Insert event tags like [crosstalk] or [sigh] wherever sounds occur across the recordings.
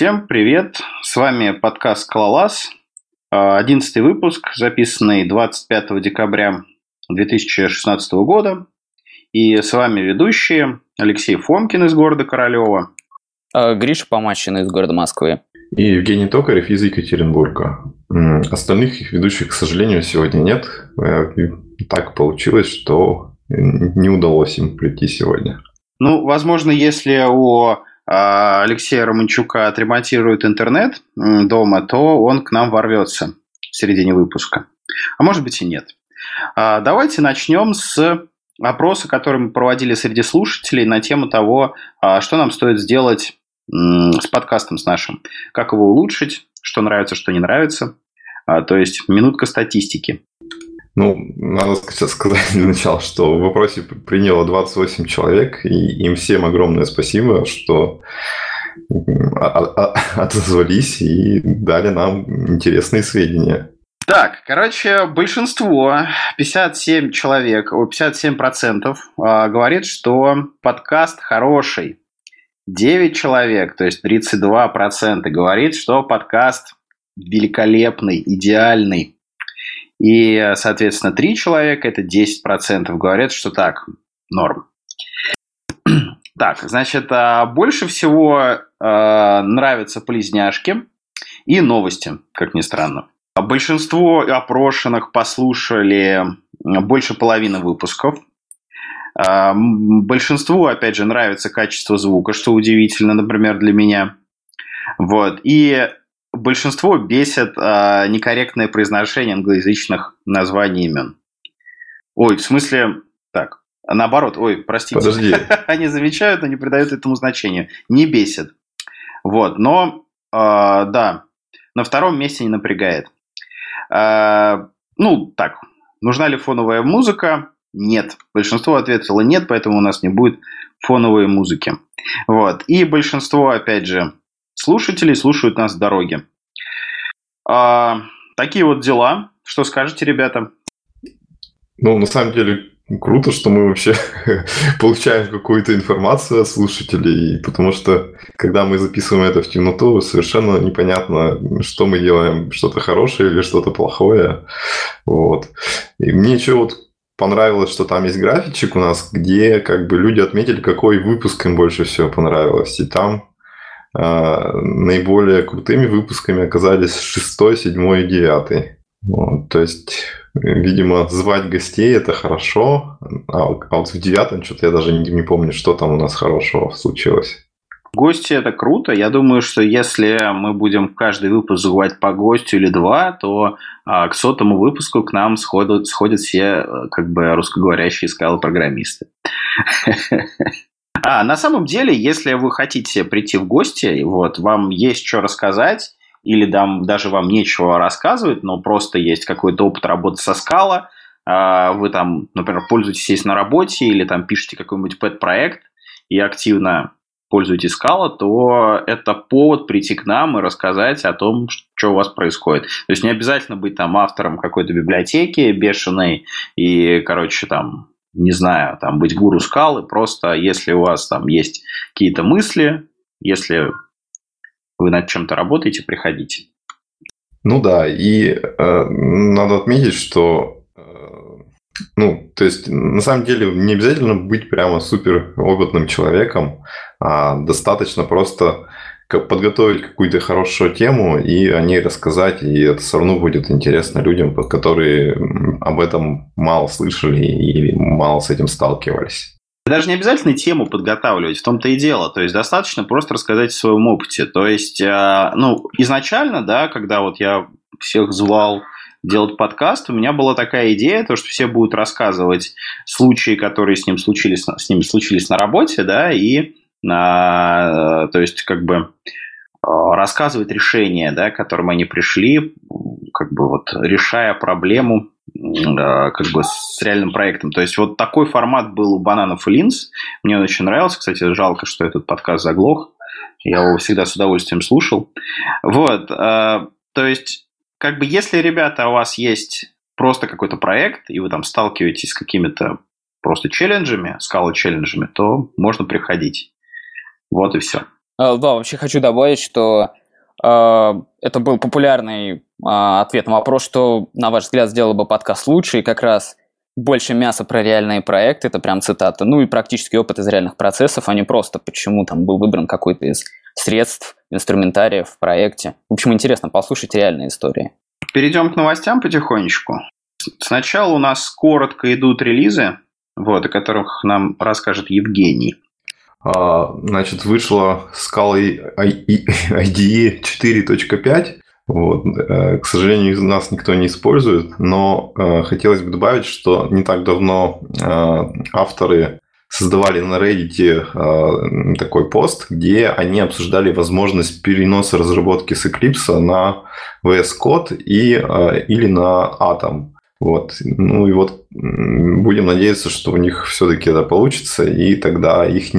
Всем привет! С вами подкаст «Клалас», одиннадцатый выпуск, записанный 25 декабря 2016 года. И с вами ведущие Алексей Фомкин из города Королева. А, Гриша Помащин из города Москвы. И Евгений Токарев из Екатеринбурга. Остальных ведущих, к сожалению, сегодня нет. Э, так получилось, что не удалось им прийти сегодня. Ну, возможно, если у Алексея Романчука отремонтирует интернет дома, то он к нам ворвется в середине выпуска. А может быть и нет. А, давайте начнем с опроса, который мы проводили среди слушателей на тему того, а, что нам стоит сделать с подкастом с нашим. Как его улучшить, что нравится, что не нравится. То есть минутка статистики. Ну, надо сказать для начала, что в вопросе приняло 28 человек, и им всем огромное спасибо, что [laughs] отозвались и дали нам интересные сведения. Так, короче, большинство, 57 человек, 57 процентов а, говорит, что подкаст хороший. 9 человек, то есть 32 процента говорит, что подкаст великолепный, идеальный. И, соответственно, три человека, это 10% говорят, что так, норм. [clears throat] Так, значит, а, больше всего э, нравятся полезняшки и новости, как ни странно. Большинство опрошенных послушали больше половины выпусков. Э, большинству, опять же, нравится качество звука, что удивительно, например, для меня. Вот. И большинство бесит э, некорректное произношение англоязычных названий имен. Ой, в смысле, так, наоборот, ой, простите. Подожди. [laughs] Они замечают, но не придают этому значения. Не бесит. Вот, но, э, да, на втором месте не напрягает. Э, ну, так, нужна ли фоновая музыка? Нет. Большинство ответило нет, поэтому у нас не будет фоновой музыки. Вот. И большинство, опять же, слушателей слушают нас в дороге. А, такие вот дела. Что скажете, ребята? Ну, на самом деле, круто, что мы вообще [laughs] получаем какую-то информацию от слушателей, потому что, когда мы записываем это в темноту, совершенно непонятно, что мы делаем, что-то хорошее или что-то плохое. Вот. И мне еще вот понравилось, что там есть графичек у нас, где как бы люди отметили, какой выпуск им больше всего понравилось. И там наиболее крутыми выпусками оказались шестой, седьмой и девятый. Вот, то есть, видимо, звать гостей это хорошо, а, а вот в девятом что-то я даже не, не помню, что там у нас хорошего случилось. Гости это круто. Я думаю, что если мы будем каждый выпуск звать по гостю или два, то а, к сотому выпуску к нам сходят, сходят все э, как бы русскоговорящие скалы-программисты. [laughs] А, на самом деле, если вы хотите прийти в гости, вот, вам есть что рассказать, или там, даже вам нечего рассказывать, но просто есть какой-то опыт работы со скала, а, вы там, например, пользуетесь здесь на работе или там пишете какой-нибудь пэт-проект и активно пользуетесь скала, то это повод прийти к нам и рассказать о том, что у вас происходит. То есть не обязательно быть там автором какой-то библиотеки бешеной и, короче, там не знаю, там быть гуру скалы, просто если у вас там есть какие-то мысли, если вы над чем-то работаете, приходите. Ну да, и э, надо отметить, что э, ну, то есть, на самом деле, не обязательно быть прямо супер опытным человеком, а достаточно просто подготовить какую-то хорошую тему и о ней рассказать, и это все равно будет интересно людям, которые об этом мало слышали и мало с этим сталкивались. Даже не обязательно тему подготавливать, в том-то и дело. То есть достаточно просто рассказать о своем опыте. То есть, э, ну, изначально, да, когда вот я всех звал делать подкаст, у меня была такая идея, то, что все будут рассказывать случаи, которые с, ним случились, с ними случились на работе, да, и а, то есть как бы а, рассказывать решения, да, к которым они пришли, как бы вот решая проблему а, как бы с реальным проектом. То есть вот такой формат был у бананов и линз. Мне он очень нравился. Кстати, жалко, что этот подкаст заглох. Я его всегда с удовольствием слушал. Вот. То есть, как бы, если, ребята, у вас есть просто какой-то проект, и вы там сталкиваетесь с какими-то просто челленджами, скала челленджами, то можно приходить. Вот и все. Да, вообще хочу добавить, что э, это был популярный э, ответ на вопрос, что, на ваш взгляд, сделал бы подкаст лучше, и как раз больше мяса про реальные проекты, это прям цитата, ну и практический опыт из реальных процессов, а не просто почему там был выбран какой-то из средств, инструментариев в проекте. В общем, интересно послушать реальные истории. Перейдем к новостям потихонечку. Сначала у нас коротко идут релизы, вот, о которых нам расскажет Евгений. А, значит, вышла Scala IDE 4.5. Вот. Э, к сожалению, из нас никто не использует, но э, хотелось бы добавить, что не так давно э, авторы создавали на Reddit такой пост, где они обсуждали возможность переноса разработки с Eclipse на VS Code и, или на Atom. Вот. Ну и вот будем надеяться, что у них все-таки это получится, и тогда их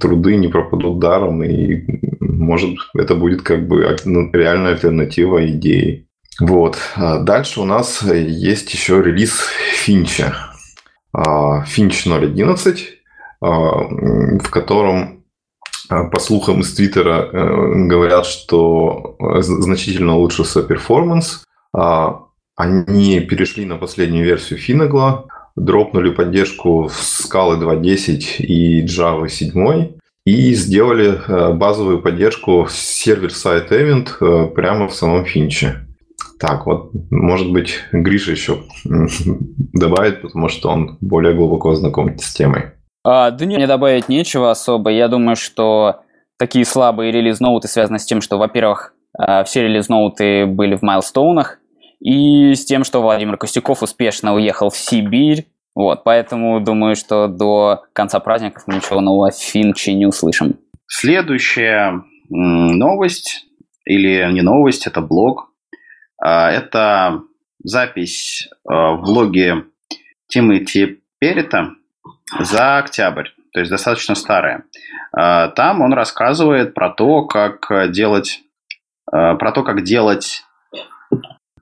труды не пропадут даром, и может это будет как бы ну, реальная альтернатива идеи. Вот. А дальше у нас есть еще релиз Финча. Финч 0.11, а, в котором а, по слухам из Твиттера э, говорят, что значительно улучшился перформанс, они перешли на последнюю версию Finagla, дропнули поддержку Scala 2.10 и Java 7 и сделали э, базовую поддержку сервер-сайт event э, прямо в самом финче. Так, вот, может быть, Гриша еще [laughs] добавит, потому что он более глубоко знаком с темой. А, да не, мне добавить нечего особо. Я думаю, что такие слабые релиз-ноуты связаны с тем, что, во-первых, э, все релиз-ноуты были в майлстоунах, и с тем, что Владимир Костюков успешно уехал в Сибирь. Вот, поэтому думаю, что до конца праздников мы ничего нового о Финче не услышим. Следующая новость, или не новость, это блог. А, это запись а, в блоге Тимати Перета за октябрь, то есть достаточно старая. А, там он рассказывает про то, как делать, про то, как делать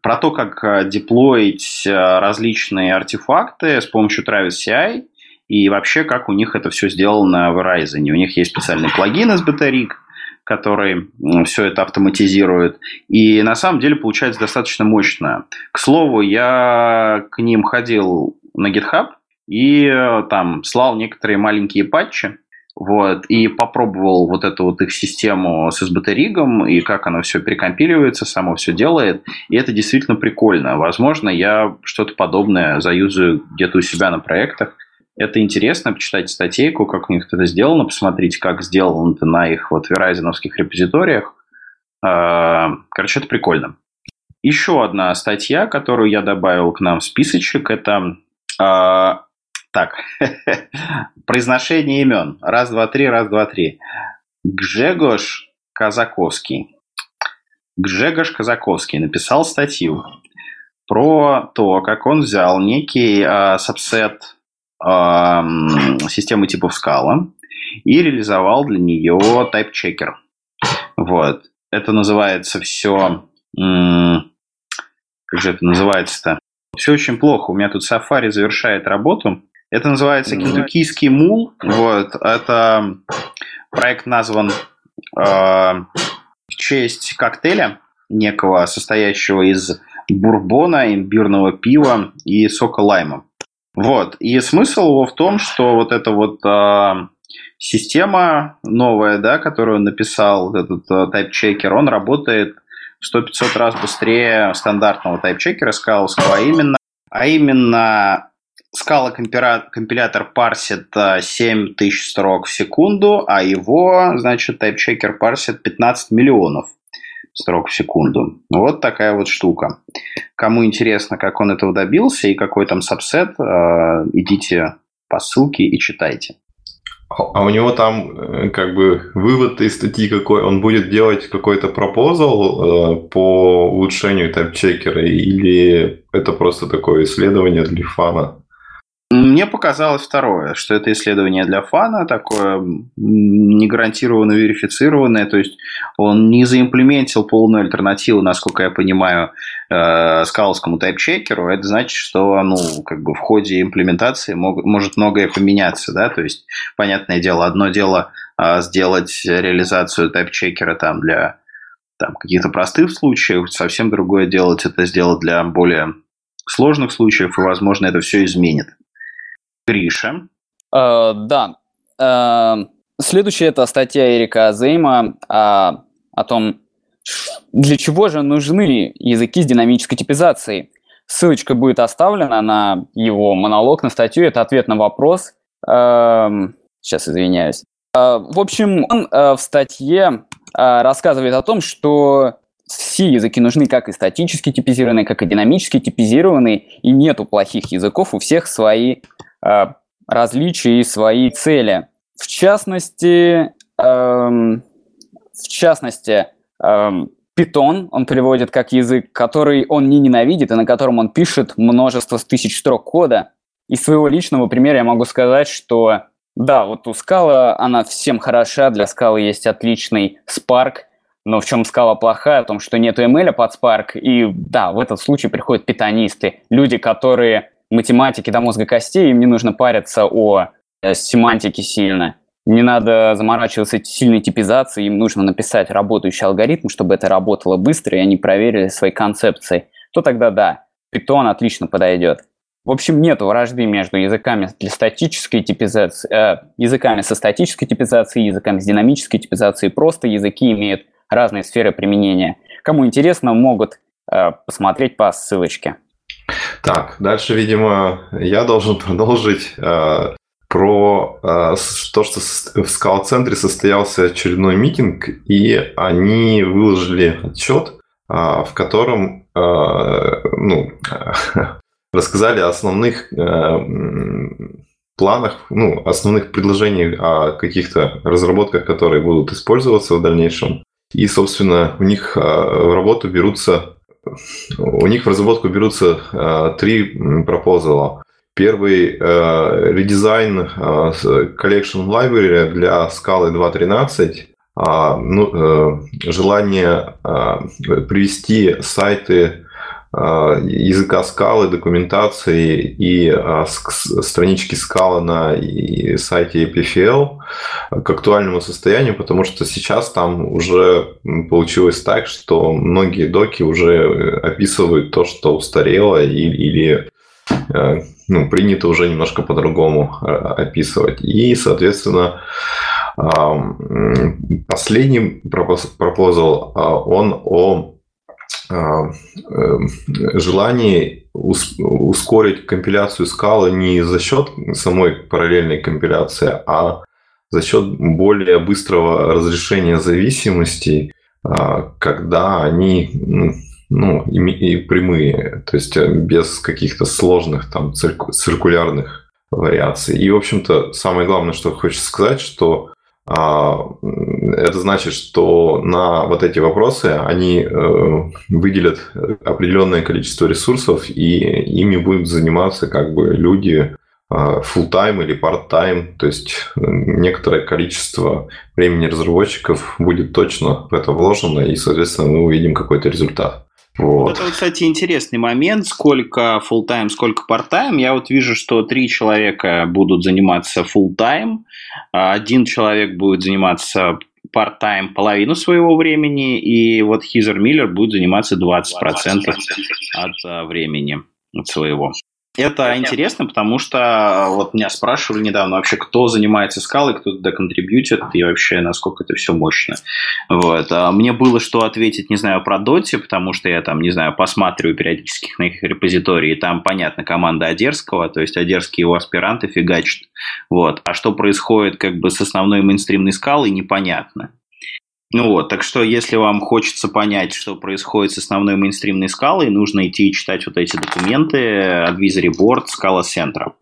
про то, как э, деплоить э, различные артефакты с помощью Travis CI и вообще, как у них это все сделано в Horizon. У них есть специальный плагин из Betarig, который все это автоматизирует. И на самом деле получается достаточно мощно. К слову, я к ним ходил на GitHub и э, там слал некоторые маленькие патчи, вот, и попробовал вот эту вот их систему с SBT-ригом, и как оно все перекомпиливается, само все делает, и это действительно прикольно. Возможно, я что-то подобное заюзаю где-то у себя на проектах. Это интересно, почитайте статейку, как у них это сделано, посмотрите, как сделано это на их вот верайзеновских репозиториях. А, короче, это прикольно. Еще одна статья, которую я добавил к нам в списочек, это а, так, [laughs] произношение имен. Раз, два, три, раз, два, три. Гжегош Казаковский. Гжегош Казаковский написал статью про то, как он взял некий э, сабсет э, системы типов скала и реализовал для нее тайп-чекер. Вот. Это называется все... Как же это называется-то? Все очень плохо. У меня тут Safari завершает работу. Это называется кентуккийский мул. Вот. Это проект назван э, в честь коктейля некого, состоящего из бурбона, имбирного пива и сока лайма. Вот. И смысл его в том, что вот эта вот э, система новая, да, которую написал, этот э, тайп-чекер, он работает 100-500 раз быстрее стандартного тайп-чекера скаловского, а именно, а именно Скала компилятор парсит 7000 э, строк в секунду, а его, значит, тайпчекер парсит 15 миллионов строк в секунду. Вот такая вот штука. Кому интересно, как он этого добился и какой там сабсет, э, идите по ссылке и читайте. А у него там э, как бы вывод из статьи какой? Он будет делать какой-то пропозал по улучшению тайпчекера или это просто такое исследование для фана? Мне показалось второе, что это исследование для фана, такое не гарантированно верифицированное, то есть он не заимплементил полную альтернативу, насколько я понимаю, э, скаловскому тайпчекеру. Это значит, что ну, как бы в ходе имплементации мог, может многое поменяться. Да? То есть, понятное дело, одно дело а, сделать реализацию тайп-чекера там для там, каких-то простых случаев, совсем другое делать это сделать для более сложных случаев, и, возможно, это все изменит. Гриша. Э, да. Э, следующая это статья Эрика Зейма о, о том, для чего же нужны языки с динамической типизацией. Ссылочка будет оставлена на его монолог, на статью. Это ответ на вопрос. Э, сейчас извиняюсь. Э, в общем, он э, в статье э, рассказывает о том, что все языки нужны как и статически типизированные, как и динамически типизированные, и нету плохих языков, у всех свои различия и свои цели. В частности, эм, в частности, эм, Python он переводит как язык, который он не ненавидит и на котором он пишет множество тысяч строк кода. Из своего личного примера я могу сказать, что да, вот у Scala она всем хороша, для Scala есть отличный Spark – но в чем скала плохая? В том, что нету ML под Spark. И да, в этот случай приходят питонисты. Люди, которые математики до мозга костей, им не нужно париться о э, семантике сильно. Не надо заморачиваться сильной типизацией, им нужно написать работающий алгоритм, чтобы это работало быстро, и они проверили свои концепции. То тогда да, Python отлично подойдет. В общем, нет вражды между языками для статической типизации, э, языками со статической типизацией, языками с динамической типизацией. Просто языки имеют разные сферы применения. Кому интересно, могут э, посмотреть по ссылочке. Так, дальше, видимо, я должен [laughs] продолжить э, про э, то, что в скала-центре состоялся очередной митинг, и они выложили отчет, э, в котором э, ну, [laughs] рассказали о основных э, планах, ну, основных предложениях о каких-то разработках, которые будут использоваться в дальнейшем. И, собственно, у них а, в работу берутся, у них в разработку берутся а, три пропозала. Первый а, редизайн Collection Library для скалы 2.13. Ну, желание привести сайты а, языка скалы, документации и а, странички скала на сайте EPFL к актуальному состоянию, потому что сейчас там уже получилось так, что многие доки уже описывают то, что устарело или а, ну, принято уже немножко по-другому описывать. И, соответственно, последний пропозал, он о а, эм, желание ускорить компиляцию скалы не за счет самой параллельной компиляции, а за счет более быстрого разрешения зависимостей, а, когда они ну, ну и прямые, то есть э, без каких-то сложных там циркулярных вариаций. И, в общем-то, самое главное, что хочется сказать, что это значит, что на вот эти вопросы они э, выделят определенное количество ресурсов, и ими будут заниматься как бы люди а, full-time или part-time, то есть э, некоторое количество времени разработчиков будет точно в это вложено, и, соответственно, мы увидим какой-то результат. Вот. Это, кстати, интересный момент, сколько full-time, сколько part-time. Я вот вижу, что три человека будут заниматься full-time, а один человек будет заниматься part-time половину своего времени, и вот Хизер Миллер будет заниматься 20%, 20% от а, времени своего. Это Понятно. интересно, потому что а, вот меня спрашивали недавно вообще, кто занимается скалой, кто туда контрибьютит, и вообще насколько это все мощно. Вот. А мне было что ответить, не знаю, про Доти, потому что я там, не знаю, посматриваю периодически на их репозитории, и там, понятно, команда Одерского, то есть Одерские его аспиранты фигачат. Вот. А что происходит как бы с основной мейнстримной скалой, непонятно. Ну вот, так что если вам хочется понять, что происходит с основной мейнстримной скалой, нужно идти и читать вот эти документы Advisory Board Scala Center.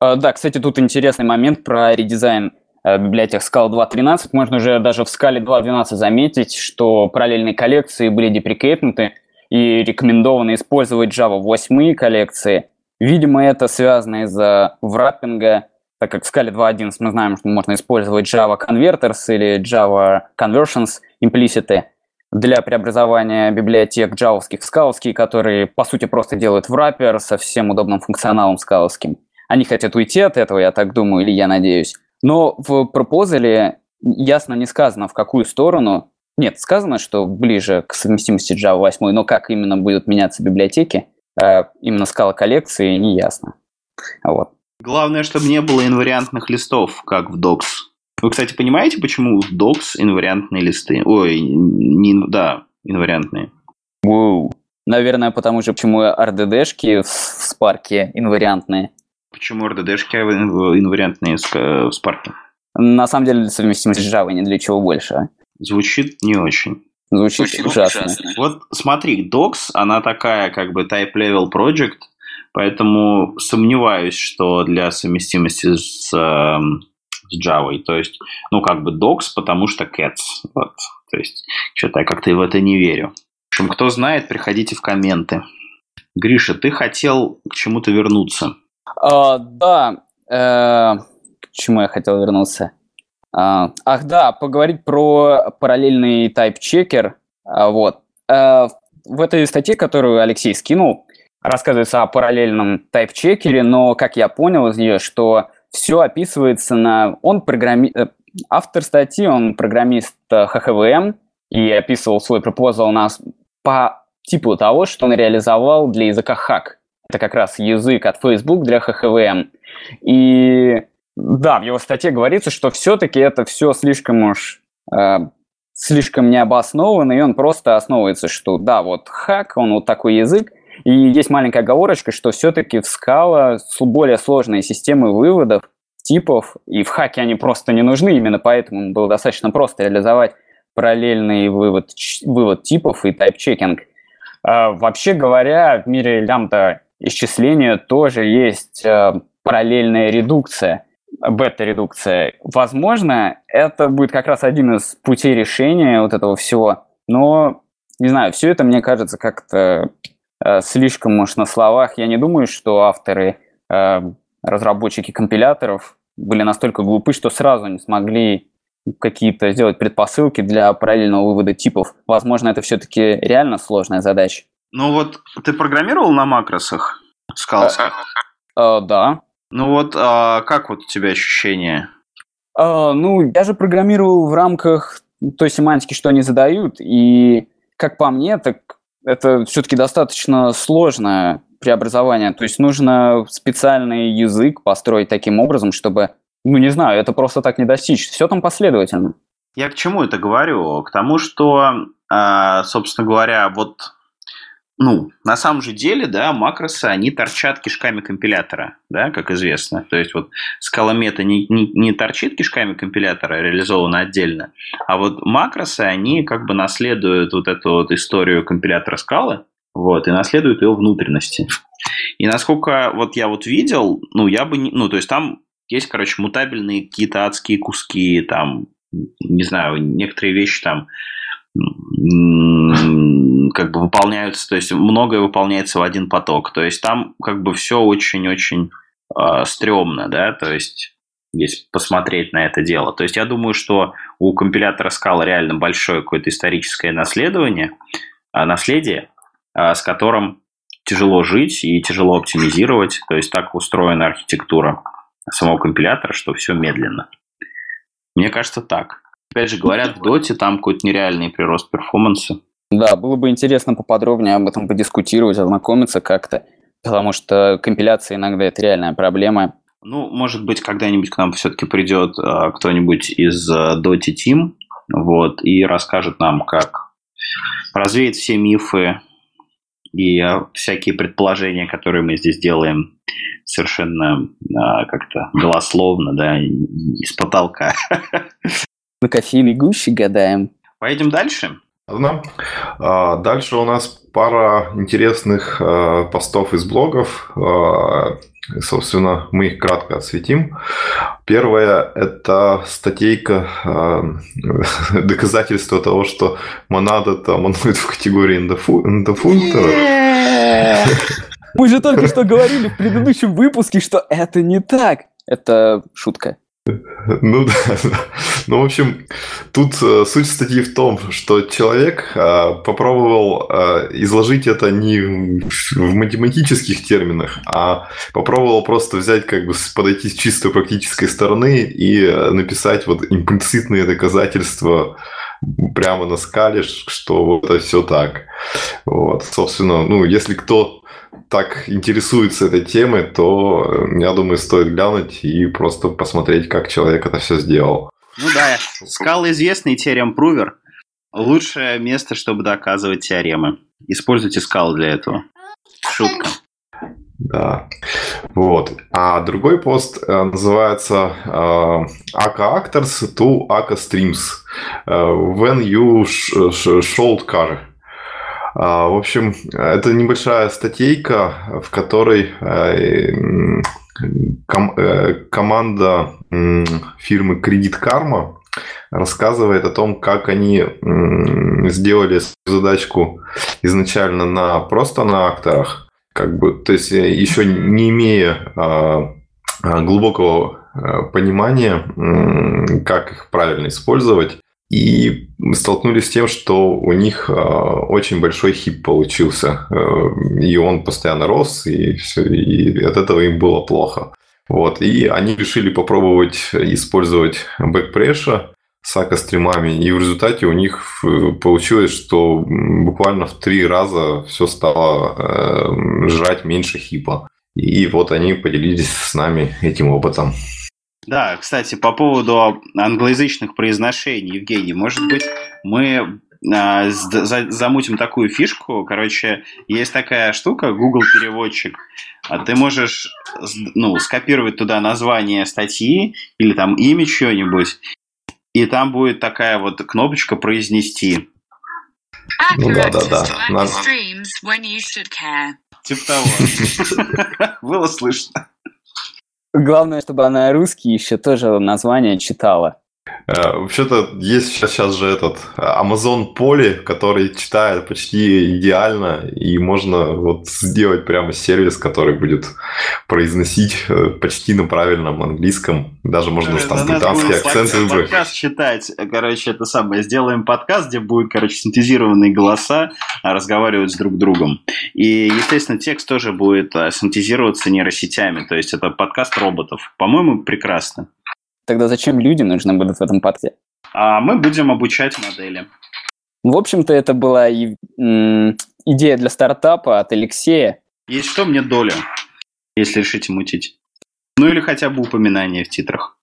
Да, кстати, тут интересный момент про редизайн э, библиотек Scala 2.13. Можно уже даже в Scala 2.12 заметить, что параллельные коллекции были деприкейтнуты и рекомендовано использовать Java 8 коллекции. Видимо, это связано из-за враппинга так как в скале 2.11 мы знаем, что можно использовать Java Converters или Java Conversions implicit для преобразования библиотек джавовских в скаловские, которые, по сути, просто делают враппер со всем удобным функционалом скаловским. Они хотят уйти от этого, я так думаю, или я надеюсь. Но в пропозале ясно не сказано, в какую сторону. Нет, сказано, что ближе к совместимости Java 8, но как именно будут меняться библиотеки, э, именно скала коллекции, не ясно. Вот. Главное, чтобы не было инвариантных листов, как в Docs. Вы, кстати, понимаете, почему в Docs инвариантные листы? Ой, не, да, инвариантные. Воу. Наверное, потому что почему RDD-шки в Spark инвариантные. Почему RDD-шки инвариантные в Spark? На самом деле совместимость с Java не для чего больше. Звучит не очень. Звучит очень ужасно. ужасно. Вот смотри, Docs, она такая как бы type-level project, поэтому сомневаюсь, что для совместимости с, э, с Java. То есть, ну, как бы Docs, потому что Cats. Вот. То есть, что-то я как-то в это не верю. В общем, кто знает, приходите в комменты. Гриша, ты хотел к чему-то вернуться. А, да, э, к чему я хотел вернуться? А, ах, да, поговорить про параллельный тайп-чекер. А, вот. А, в этой статье, которую Алексей скинул, рассказывается о параллельном тайп-чекере, но, как я понял из нее, что все описывается на... Он программи... Э, автор статьи, он программист HHVM, и описывал свой пропозал у нас по типу того, что он реализовал для языка Hack. Это как раз язык от Facebook для HHVM. И да, в его статье говорится, что все-таки это все слишком уж э, слишком необоснованно, и он просто основывается, что да, вот хак, он вот такой язык, и есть маленькая оговорочка, что все-таки в Scala более сложные системы выводов, типов, и в хаке они просто не нужны, именно поэтому было достаточно просто реализовать параллельный вывод, вывод типов и тайп-чекинг. Э, вообще говоря, в мире лямбда исчисления тоже есть э, параллельная редукция бета-редукция. Возможно, это будет как раз один из путей решения вот этого всего, но, не знаю, все это, мне кажется, как-то слишком уж на словах. Я не думаю, что авторы, э, разработчики компиляторов были настолько глупы, что сразу не смогли какие-то сделать предпосылки для параллельного вывода типов. Возможно, это все-таки реально сложная задача. Ну вот, ты программировал на макросах? Скалских? Э, э, да. Ну вот, а как вот у тебя ощущения? А, ну, я же программировал в рамках той семантики, что они задают, и, как по мне, так это все-таки достаточно сложное преобразование. То есть нужно специальный язык построить таким образом, чтобы, ну, не знаю, это просто так не достичь. Все там последовательно. Я к чему это говорю? К тому, что, а, собственно говоря, вот ну, на самом же деле, да, макросы, они торчат кишками компилятора, да, как известно. То есть вот скала мета не, не, не торчит кишками компилятора, реализована отдельно, а вот макросы, они как бы наследуют вот эту вот историю компилятора скалы, вот, и наследуют ее внутренности. И насколько вот я вот видел, ну, я бы не, ну, то есть там есть, короче, мутабельные какие-то адские куски, там, не знаю, некоторые вещи там как бы выполняются, то есть многое выполняется в один поток. То есть там как бы все очень-очень э, стрёмно, да, то есть если посмотреть на это дело. То есть я думаю, что у компилятора Scala реально большое какое-то историческое наследование, э, наследие, э, с которым тяжело жить и тяжело оптимизировать. То есть так устроена архитектура самого компилятора, что все медленно. Мне кажется, так. Опять же, говорят, в доте там какой-то нереальный прирост перформанса. Да, было бы интересно поподробнее об этом подискутировать, ознакомиться как-то, потому что компиляция иногда это реальная проблема. Ну, может быть, когда-нибудь к нам все-таки придет э, кто-нибудь из э, Dota Team, вот, и расскажет нам, как развеет все мифы и э, всякие предположения, которые мы здесь делаем совершенно э, как-то голословно, да, из потолка. [laughs] На кофейной гуще гадаем. Поедем дальше? Ладно. А, дальше у нас пара интересных а, постов из блогов. А, собственно, мы их кратко осветим. Первое – это статейка [laughs] доказательства того, что монада там манует в категории эндофункторов. [laughs] Мы же только что говорили в предыдущем выпуске, что это не так. Это шутка. Ну да, [laughs] Ну, в общем, тут э, суть статьи в том, что человек э, попробовал э, изложить это не в математических терминах, а попробовал просто взять, как бы подойти с чисто практической стороны и написать вот имплицитные доказательства прямо на скале, что это все так. Вот, собственно, ну, если кто так интересуется этой темой, то, я думаю, стоит глянуть и просто посмотреть, как человек это все сделал. Ну да, скал известный теорем Прувер. Лучшее место, чтобы доказывать теоремы. Используйте скал для этого. Шутка. Да. Вот. А другой пост э, называется э, Aka Actors to Aka Streams. Э, when you should car. А, в общем, это небольшая статейка, в которой э, э, команда фирмы Кредит Карма рассказывает о том, как они сделали задачку изначально на просто на акторах, как бы, то есть э, еще не имея а, а, глубокого понимания, как их правильно использовать, и столкнулись с тем, что у них э, очень большой хип получился. Э, и он постоянно рос, и, все, и от этого им было плохо. Вот. И они решили попробовать использовать бэкпреша с ака-стримами, и в результате у них э, получилось, что буквально в три раза все стало э, жрать меньше хипа. И вот они поделились с нами этим опытом. Да, кстати, по поводу англоязычных произношений, Евгений, может быть, мы а, за, замутим такую фишку. Короче, есть такая штука, Google переводчик. А ты можешь ну, скопировать туда название статьи или там имя чего-нибудь, и там будет такая вот кнопочка произнести. Ну да, да, да. Надо... Типа того. [laughs] Было слышно. Главное, чтобы она русский еще тоже название читала. Э, вообще-то есть сейчас, сейчас же этот Amazon Poly, который читает почти идеально, и можно вот сделать прямо сервис, который будет произносить э, почти на правильном английском. Даже можно там британский акцент выбрать. Подкаст читать, короче, это самое. Сделаем подкаст, где будут, короче, синтезированные голоса а, разговаривать с друг другом. И, естественно, текст тоже будет синтезироваться нейросетями. То есть это подкаст роботов. По-моему, прекрасно. Тогда зачем люди нужны будут в этом парке? А мы будем обучать модели. В общем-то, это была и, идея для стартапа от Алексея. Есть что мне доля, если решите мутить. Ну или хотя бы упоминание в титрах.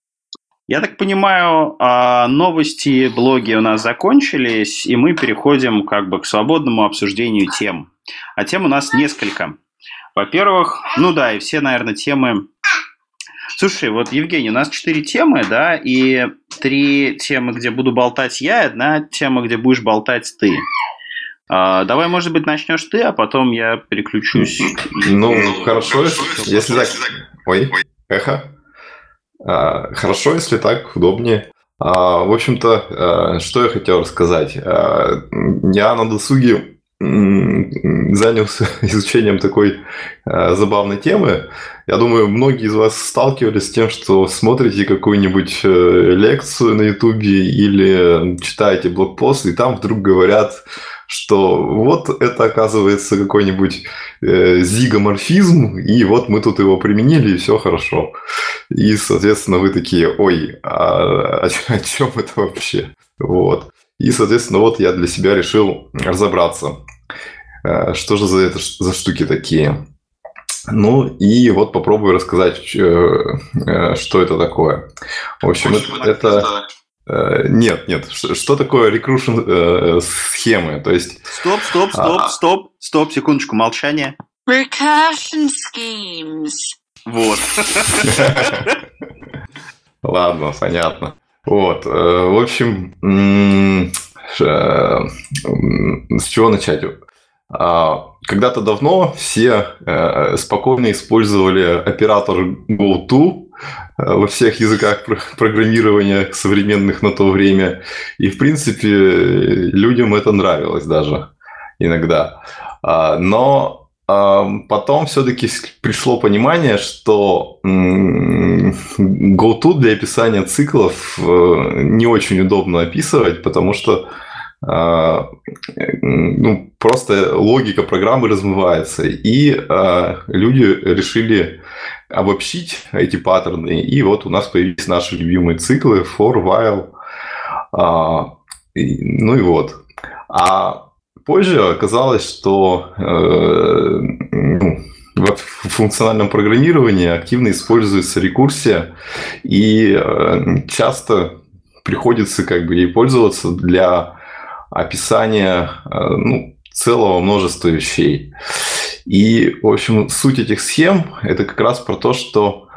Я так понимаю, а, новости, блоги у нас закончились, и мы переходим как бы к свободному обсуждению тем. А тем у нас несколько. Во-первых, ну да, и все, наверное, темы Слушай, вот, Евгений, у нас четыре темы, да, и три темы, где буду болтать я, и одна тема, где будешь болтать ты. А, давай, может быть, начнешь ты, а потом я переключусь. Ну, хорошо, если так... Ой, эхо. А, хорошо, если так, удобнее. А, в общем-то, а, что я хотел рассказать. Я на досуге занялся [laughs] изучением такой э, забавной темы. Я думаю, многие из вас сталкивались с тем, что смотрите какую-нибудь э, лекцию на Ютубе или читаете блогпост, и там вдруг говорят, что вот это оказывается какой-нибудь э, зигоморфизм, и вот мы тут его применили, и все хорошо. И, соответственно, вы такие, ой, а, о, [laughs] о чем это вообще? Вот. И, соответственно, вот я для себя решил разобраться, э, что же за, это, за штуки такие. Ну и вот попробую рассказать, э, э, что это такое. В общем, общем это, это... Нет, нет. Что такое рекрушн схемы? То есть... Стоп, стоп, стоп, а... стоп, стоп, секундочку, молчание. Recursion schemes. Вот. [laughs] Ладно, понятно. Вот, э, в общем, э, с чего начать? А, когда-то давно все э, спокойно использовали оператор GoTo во всех языках программирования современных на то время. И, в принципе, людям это нравилось даже иногда. А, но потом все-таки пришло понимание, что GoTo для описания циклов не очень удобно описывать, потому что ну, просто логика программы размывается. И люди решили обобщить эти паттерны. И вот у нас появились наши любимые циклы for, while. Ну и вот. А позже оказалось, что э, ну, в функциональном программировании активно используется рекурсия, и э, часто приходится как бы ей пользоваться для описания э, ну, целого множества вещей. И, в общем, суть этих схем – это как раз про то, что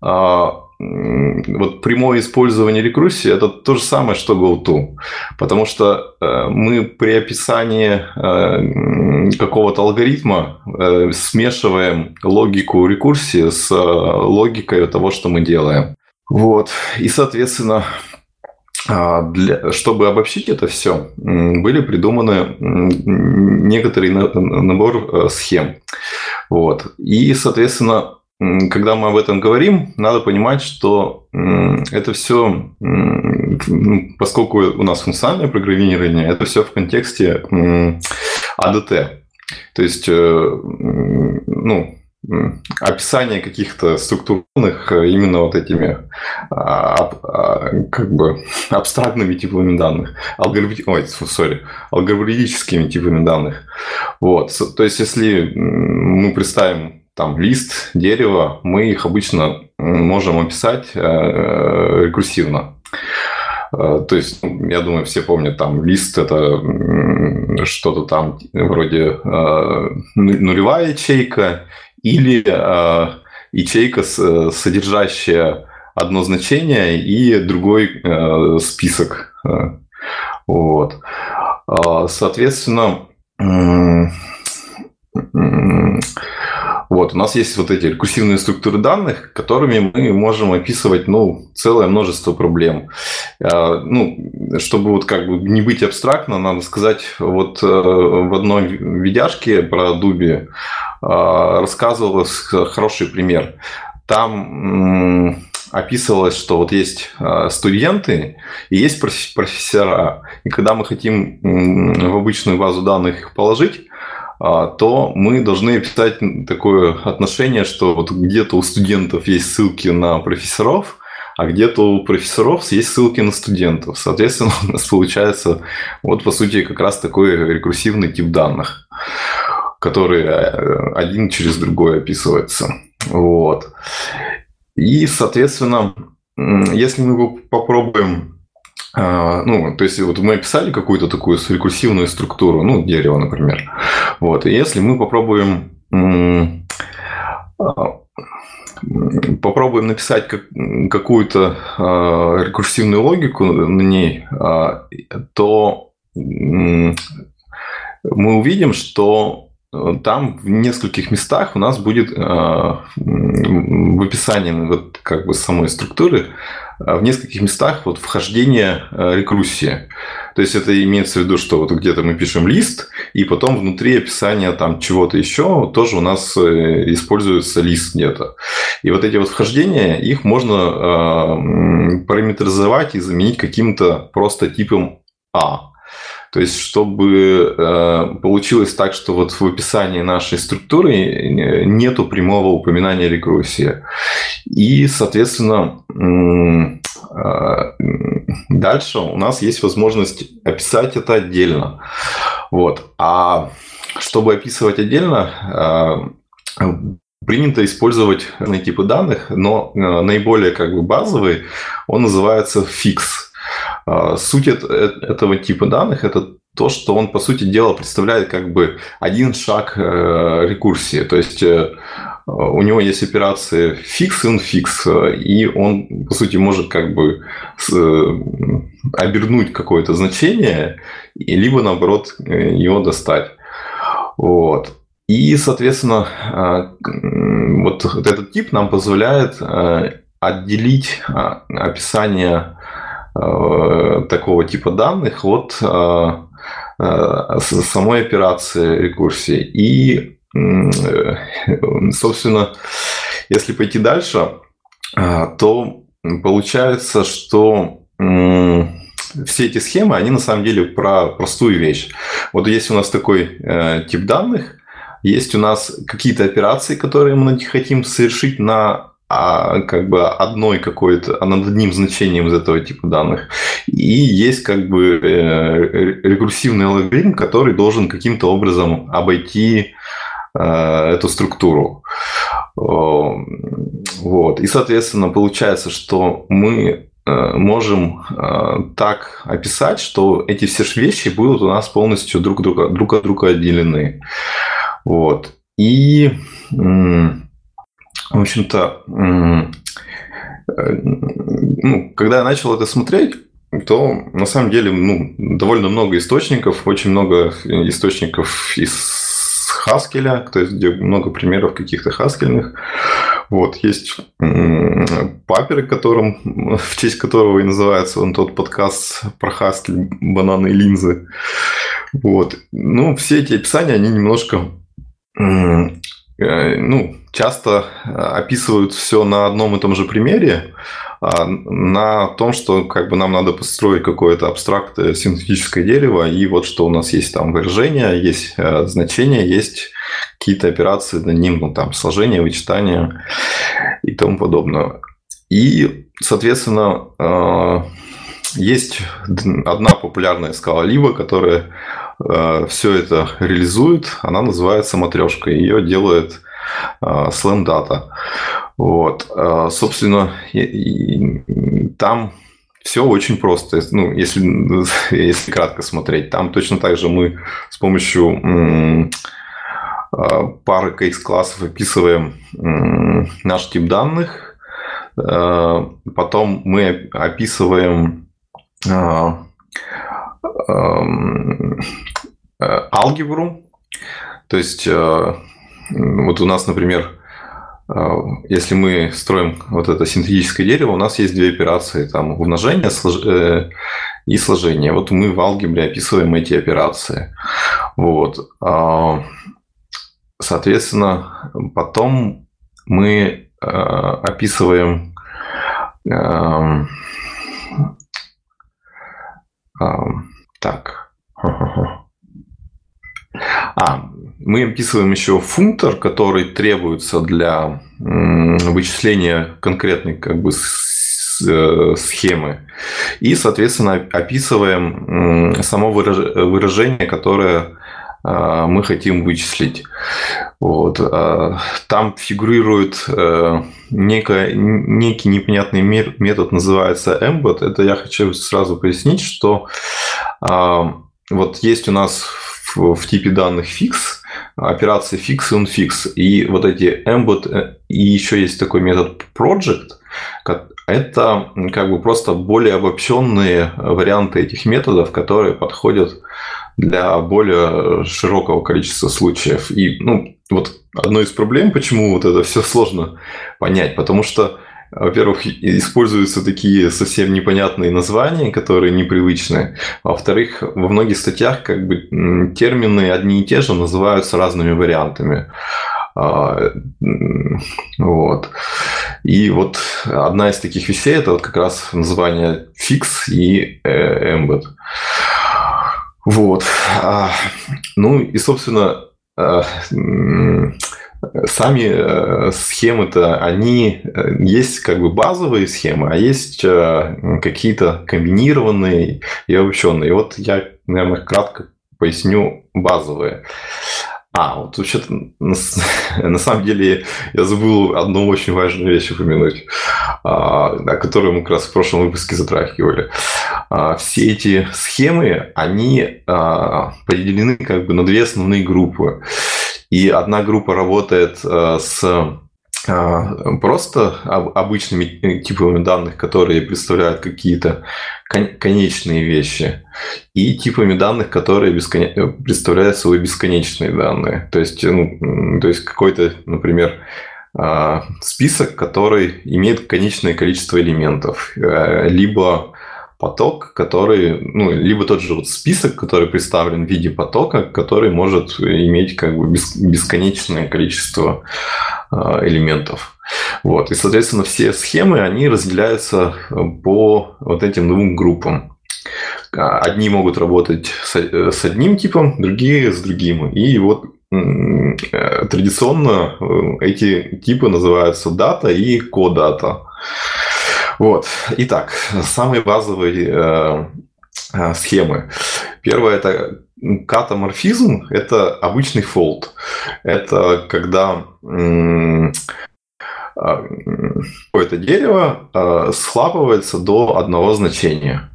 а, вот прямое использование рекурсии это то же самое, что GoTo. Потому что э, мы при описании э, какого-то алгоритма э, смешиваем логику рекурсии с логикой того, что мы делаем. Вот. И, соответственно, для, чтобы обобщить это все, были придуманы некоторый набор схем. Вот. И, соответственно, когда мы об этом говорим, надо понимать, что это все, поскольку у нас функциональное программирование, это все в контексте АДТ. То есть, э, ну, описание каких-то структурных э, именно вот этими а, а, как бы абстрактными типами данных, алгоритм... Ой, sorry, алгоритмическими типами данных. Вот. То есть, если мы представим там лист, дерево, мы их обычно можем описать э, рекурсивно. Э, то есть, ну, я думаю, все помнят, там лист это что-то там вроде э, нулевая ячейка или ячейка, содержащая одно значение и другой список. Вот. Соответственно, вот, у нас есть вот эти рекурсивные структуры данных, которыми мы можем описывать, ну, целое множество проблем. А, ну, чтобы вот как бы не быть абстрактно, надо сказать, вот э, в одной видяшке про Дуби а, рассказывалось хороший пример. Там описывалось, что вот есть а, студенты и есть профессора. И когда мы хотим в обычную базу данных положить, то мы должны описать такое отношение, что вот где-то у студентов есть ссылки на профессоров, а где-то у профессоров есть ссылки на студентов. Соответственно, [laughs] у нас получается вот по сути как раз такой рекурсивный тип данных, который э, один через другой описывается. Вот. И, соответственно, если мы попробуем а, ну, то есть вот мы описали какую-то такую рекурсивную структуру, ну, дерево, например. Вот, и если мы попробуем а, попробуем написать как, какую-то э, рекурсивную логику на ней, э, то э, мы увидим, что там в нескольких местах у нас будет э, в описании вот как бы самой структуры в нескольких местах вот вхождение э, рекурсии. То есть это имеется в виду, что вот где-то мы пишем лист, и потом внутри описания там чего-то еще тоже у нас э, используется лист где-то. И вот эти вот вхождения, их можно э, параметризовать и заменить каким-то просто типом А. То есть, чтобы э, получилось так, что вот в описании нашей структуры э, нету прямого упоминания рекурсии. И, соответственно, э, дальше у нас есть возможность описать это отдельно. Вот. А чтобы описывать отдельно, принято использовать разные типы данных, но наиболее как бы базовый, он называется fix. А, суть э, этого типа данных – это то, что он, по сути дела, представляет как бы один шаг э, рекурсии. То есть э, у него есть операция fix in fix, и он, по сути, может как бы обернуть какое-то значение, либо, наоборот, его достать. Вот. И, соответственно, вот этот тип нам позволяет отделить описание Э, такого типа данных от э, э, самой операции рекурсии. И, собственно, если пойти дальше, то получается, что все эти схемы, они на самом деле про простую вещь. Вот есть у нас такой э, тип данных, есть у нас какие-то операции, которые мы хотим совершить на а, как бы одной какой-то, а над одним значением из этого типа данных. И есть как бы э, рекурсивный алгоритм, который должен каким-то образом обойти э, эту структуру. Вот. И, соответственно, получается, что мы э, можем так описать, что эти все вещи будут у нас полностью друг, друга, друг от друга отделены. Вот. И в общем-то, э, ну, когда я начал это смотреть, то на самом деле ну, довольно много источников, очень много источников из Хаскеля, то есть где много примеров каких-то хаскельных. Вот, есть паперы, которым, [laughs] в честь которого и называется он тот подкаст про Хаскель, бананы и линзы. Вот. Ну, все эти описания, они немножко ну, часто э, описывают все на одном и том же примере, а, на том, что как бы нам надо построить какое-то абстрактное синтетическое дерево, и вот что у нас есть там выражение, есть э, значение, есть какие-то операции над ним, ну, там, сложение, вычитание и тому подобное. И, соответственно, есть одна популярная скала Либо, которая Э, все это реализует, она называется матрешка. Ее делает э, Slam Data. Вот. Э, собственно, там все очень просто. Ну, если, [laughs] если кратко смотреть, там точно так же мы с помощью пары кейс-классов описываем наш тип данных. Потом мы описываем Э, алгебру. То есть, э, вот у нас, например, э, если мы строим вот это синтетическое дерево, у нас есть две операции, там умножение и сложение. Вот мы в алгебре описываем эти операции. Вот. А, соответственно, потом мы описываем так. А, мы описываем еще функтор, который требуется для вычисления конкретной как бы э, схемы. И, соответственно, описываем само выражение, которое а, мы хотим вычислить. Вот. А, там фигурирует э, некое, некий непонятный метод, называется embed. Это я хочу сразу пояснить, что а, вот есть у нас в, типе данных fix, операции fix и unfix. И вот эти embed, э, и еще есть такой метод project, это как бы просто более обобщенные варианты этих методов, которые подходят для более широкого количества случаев. И ну, вот одной из проблем, почему вот это все сложно понять, потому что во-первых, используются такие совсем непонятные названия, которые непривычны. Во-вторых, во многих статьях как бы термины одни и те же называются разными вариантами. А, вот. И вот одна из таких вещей это вот как раз название fix и э, embed. Вот. А, ну и, собственно, сами э, схемы-то, они э, есть как бы базовые схемы, а есть э, какие-то комбинированные и обобщенные. И вот я, наверное, кратко поясню базовые. А, вот вообще-то, [laughs] на самом деле, я забыл одну очень важную вещь упомянуть, а, о которой мы как раз в прошлом выпуске затрагивали. А, все эти схемы, они поделены как бы на две основные группы. И одна группа работает с просто обычными э, типами данных, которые представляют какие-то конечные вещи, и типами данных, которые бескон... представляют собой бесконечные данные. То есть, ну, то есть какой-то, например, список, который имеет конечное количество элементов, либо поток, который, ну, либо тот же вот список, который представлен в виде потока, который может иметь как бы бесконечное количество элементов. Вот. И, соответственно, все схемы, они разделяются по вот этим двум группам. Одни могут работать с одним типом, другие с другим. И вот традиционно эти типы называются дата и кодата. Вот. Итак, самые базовые э, э, схемы. Первое – это катаморфизм – это обычный фолд. Это когда э, какое-то дерево э, схлапывается до одного значения.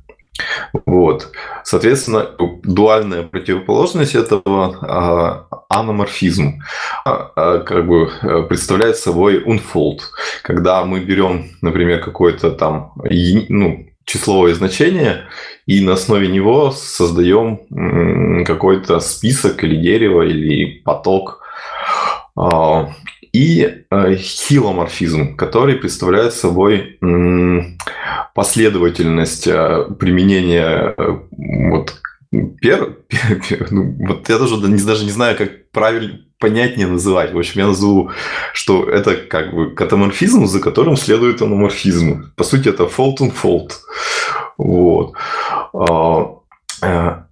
Вот. Соответственно, дуальная противоположность этого э, аноморфизм. Э, как бы э, представляет собой unfold. Когда мы берем, например, какое-то там ну, числовое значение и на основе него создаем какой-то список или дерево, или поток. И э, хиломорфизм, который представляет собой последовательность э, применения э, вот пер, ну, вот я тоже даже не знаю, как правильно понятнее называть. В общем, я назову, что это как бы катаморфизм, за которым следует аноморфизм. По сути, это fault and fault. Вот. А,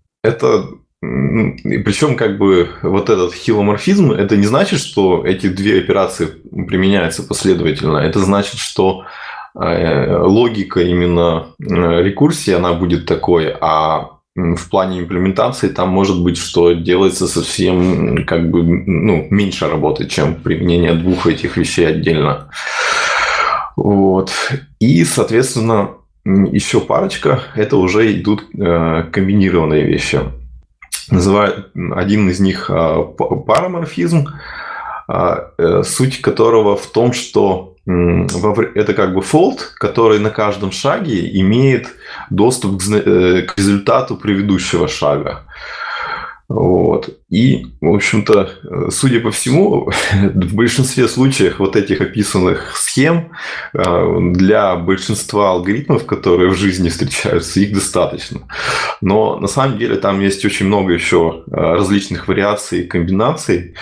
это причем, как бы, вот этот хиломорфизм, это не значит, что эти две операции применяются последовательно. Это значит, что э, логика именно э, рекурсии, она будет такой, а в плане имплементации там может быть, что делается совсем как бы ну, меньше работы, чем применение двух этих вещей отдельно. Вот. И, соответственно, еще парочка, это уже идут э, комбинированные вещи называют один из них а, параморфизм, а, э, суть которого в том, что это как бы фолд, который на каждом шаге имеет доступ к э, результату предыдущего шага. Вот. И, в общем-то, судя по всему, [laughs] в большинстве случаев вот этих описанных схем э, для большинства алгоритмов, которые в жизни встречаются, их достаточно. Но на самом деле там есть очень много еще э, различных вариаций и комбинаций,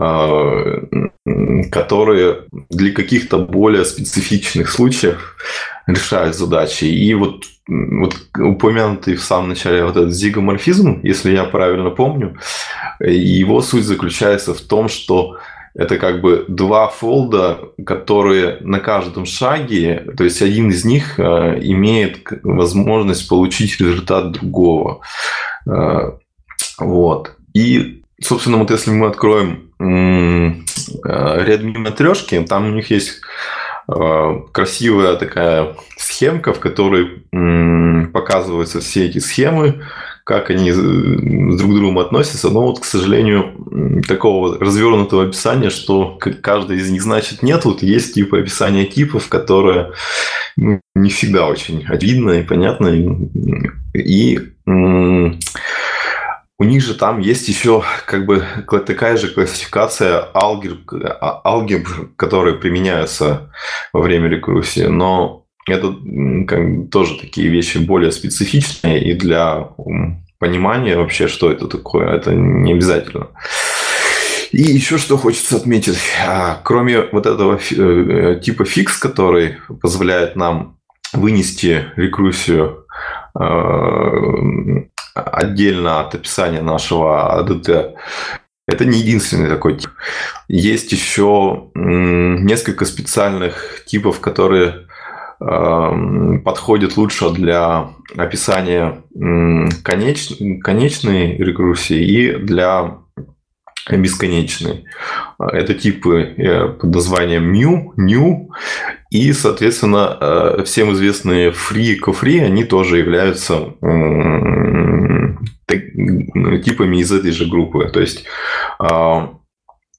э, которые для каких-то более специфичных случаев решают задачи. И вот, вот упомянутый в самом начале вот этот зигоморфизм, если я правильно помню, его суть заключается в том, что это как бы два фолда, которые на каждом шаге, то есть один из них э, имеет возможность получить результат другого. Э, вот. И, собственно, вот если мы откроем Redmi э, матрешки, там у них есть Э, красивая такая схемка, в которой показываются все эти схемы, как они друг к другу относятся. Но вот, к сожалению, такого развернутого описания, что каждый из них значит нет, вот есть типы описания типов, которые ну, не всегда очень видно и понятно. И у них же там есть еще как бы такая же классификация алгебр, а, алгебр которые применяются во время рекурсии, но это как тоже такие вещи более специфичные и для понимания вообще, что это такое, это не обязательно. И еще что хочется отметить, а, кроме вот этого э, типа фикс, который позволяет нам вынести рекурсию отдельно от описания нашего АДТ. Это не единственный такой тип. Есть еще несколько специальных типов, которые эм, подходят лучше для описания конеч... конечной рекурсии и для бесконечной. Это типы э, под названием mu, new и, соответственно, э, всем известные free и cofree, они тоже являются типами из этой же группы. То есть а,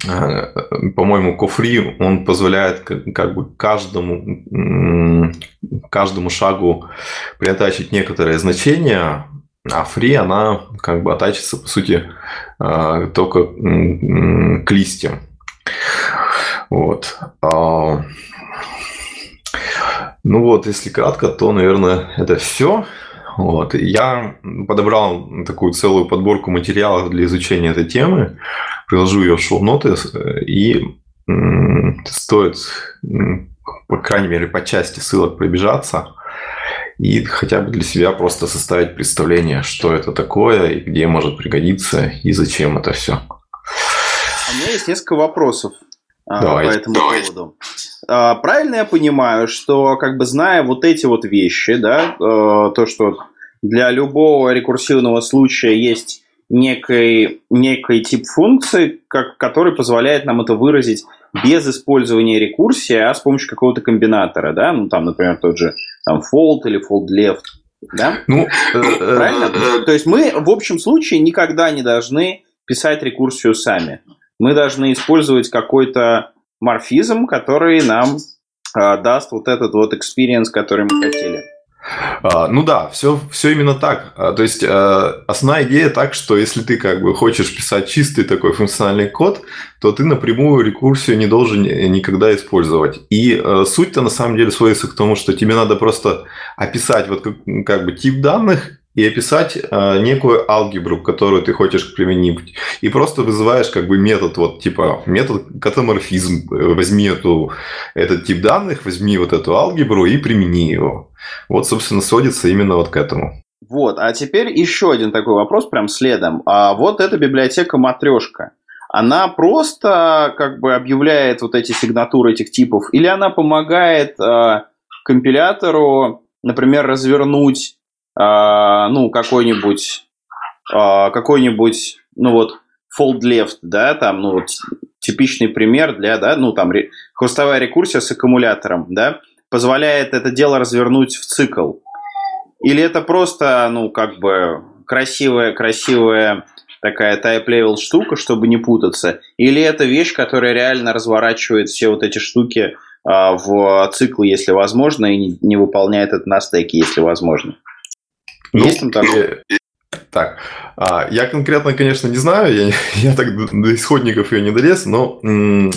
а, по-моему, кофри, он позволяет как бы каждому, каждому шагу приотачить некоторое значение, а фри, она как бы атачится, по сути, а, только к листьям. Вот. Ну вот, если кратко, то, наверное, это все. Вот. Я подобрал такую целую подборку материалов для изучения этой темы, приложу ее в шоу-ноты, и стоит, по крайней мере, по части ссылок пробежаться и хотя бы для себя просто составить представление, что это такое и где может пригодиться и зачем это все. У меня есть несколько вопросов а, давай, по этому давай. поводу. А, правильно я понимаю, что как бы зная вот эти вот вещи, да, э, то, что для любого рекурсивного случая есть некий, некий тип функции, как, который позволяет нам это выразить без использования рекурсии, а с помощью какого-то комбинатора, да, ну там, например, тот же там fold или fold left, да? Ну, э, э, правильно? То есть мы в общем случае никогда не должны писать рекурсию сами. Мы должны использовать какой-то морфизм, который нам э, даст вот этот вот experience, который мы хотели. А, ну да, все, все именно так. А, то есть основная идея так, что если ты как бы хочешь писать чистый такой функциональный код, то ты напрямую рекурсию не должен никогда использовать. И суть-то на самом деле сводится к тому, что тебе надо просто описать вот как, как бы тип данных и описать э, некую алгебру, которую ты хочешь применить. И просто вызываешь как бы метод, вот типа метод катаморфизм. Возьми эту, этот тип данных, возьми вот эту алгебру и примени его. Вот, собственно, сводится именно вот к этому. Вот, а теперь еще один такой вопрос прям следом. А вот эта библиотека матрешка. Она просто как бы объявляет вот эти сигнатуры этих типов, или она помогает э, компилятору, например, развернуть ну, какой-нибудь, а, какой-нибудь, ну вот, fold left, да, там, ну, вот, типичный пример для, да, ну, там, хвостовая рекурсия с аккумулятором, да, позволяет это дело развернуть в цикл. Или это просто, ну, как бы красивая, красивая такая type-level штука, чтобы не путаться, или это вещь, которая реально разворачивает все вот эти штуки а, в цикл, если возможно, и не, не выполняет это на стеке, если возможно. Ну, Есть там такое? Так, а, я конкретно, конечно, не знаю, я, [laughs] я так до исходников ее не долез, но м-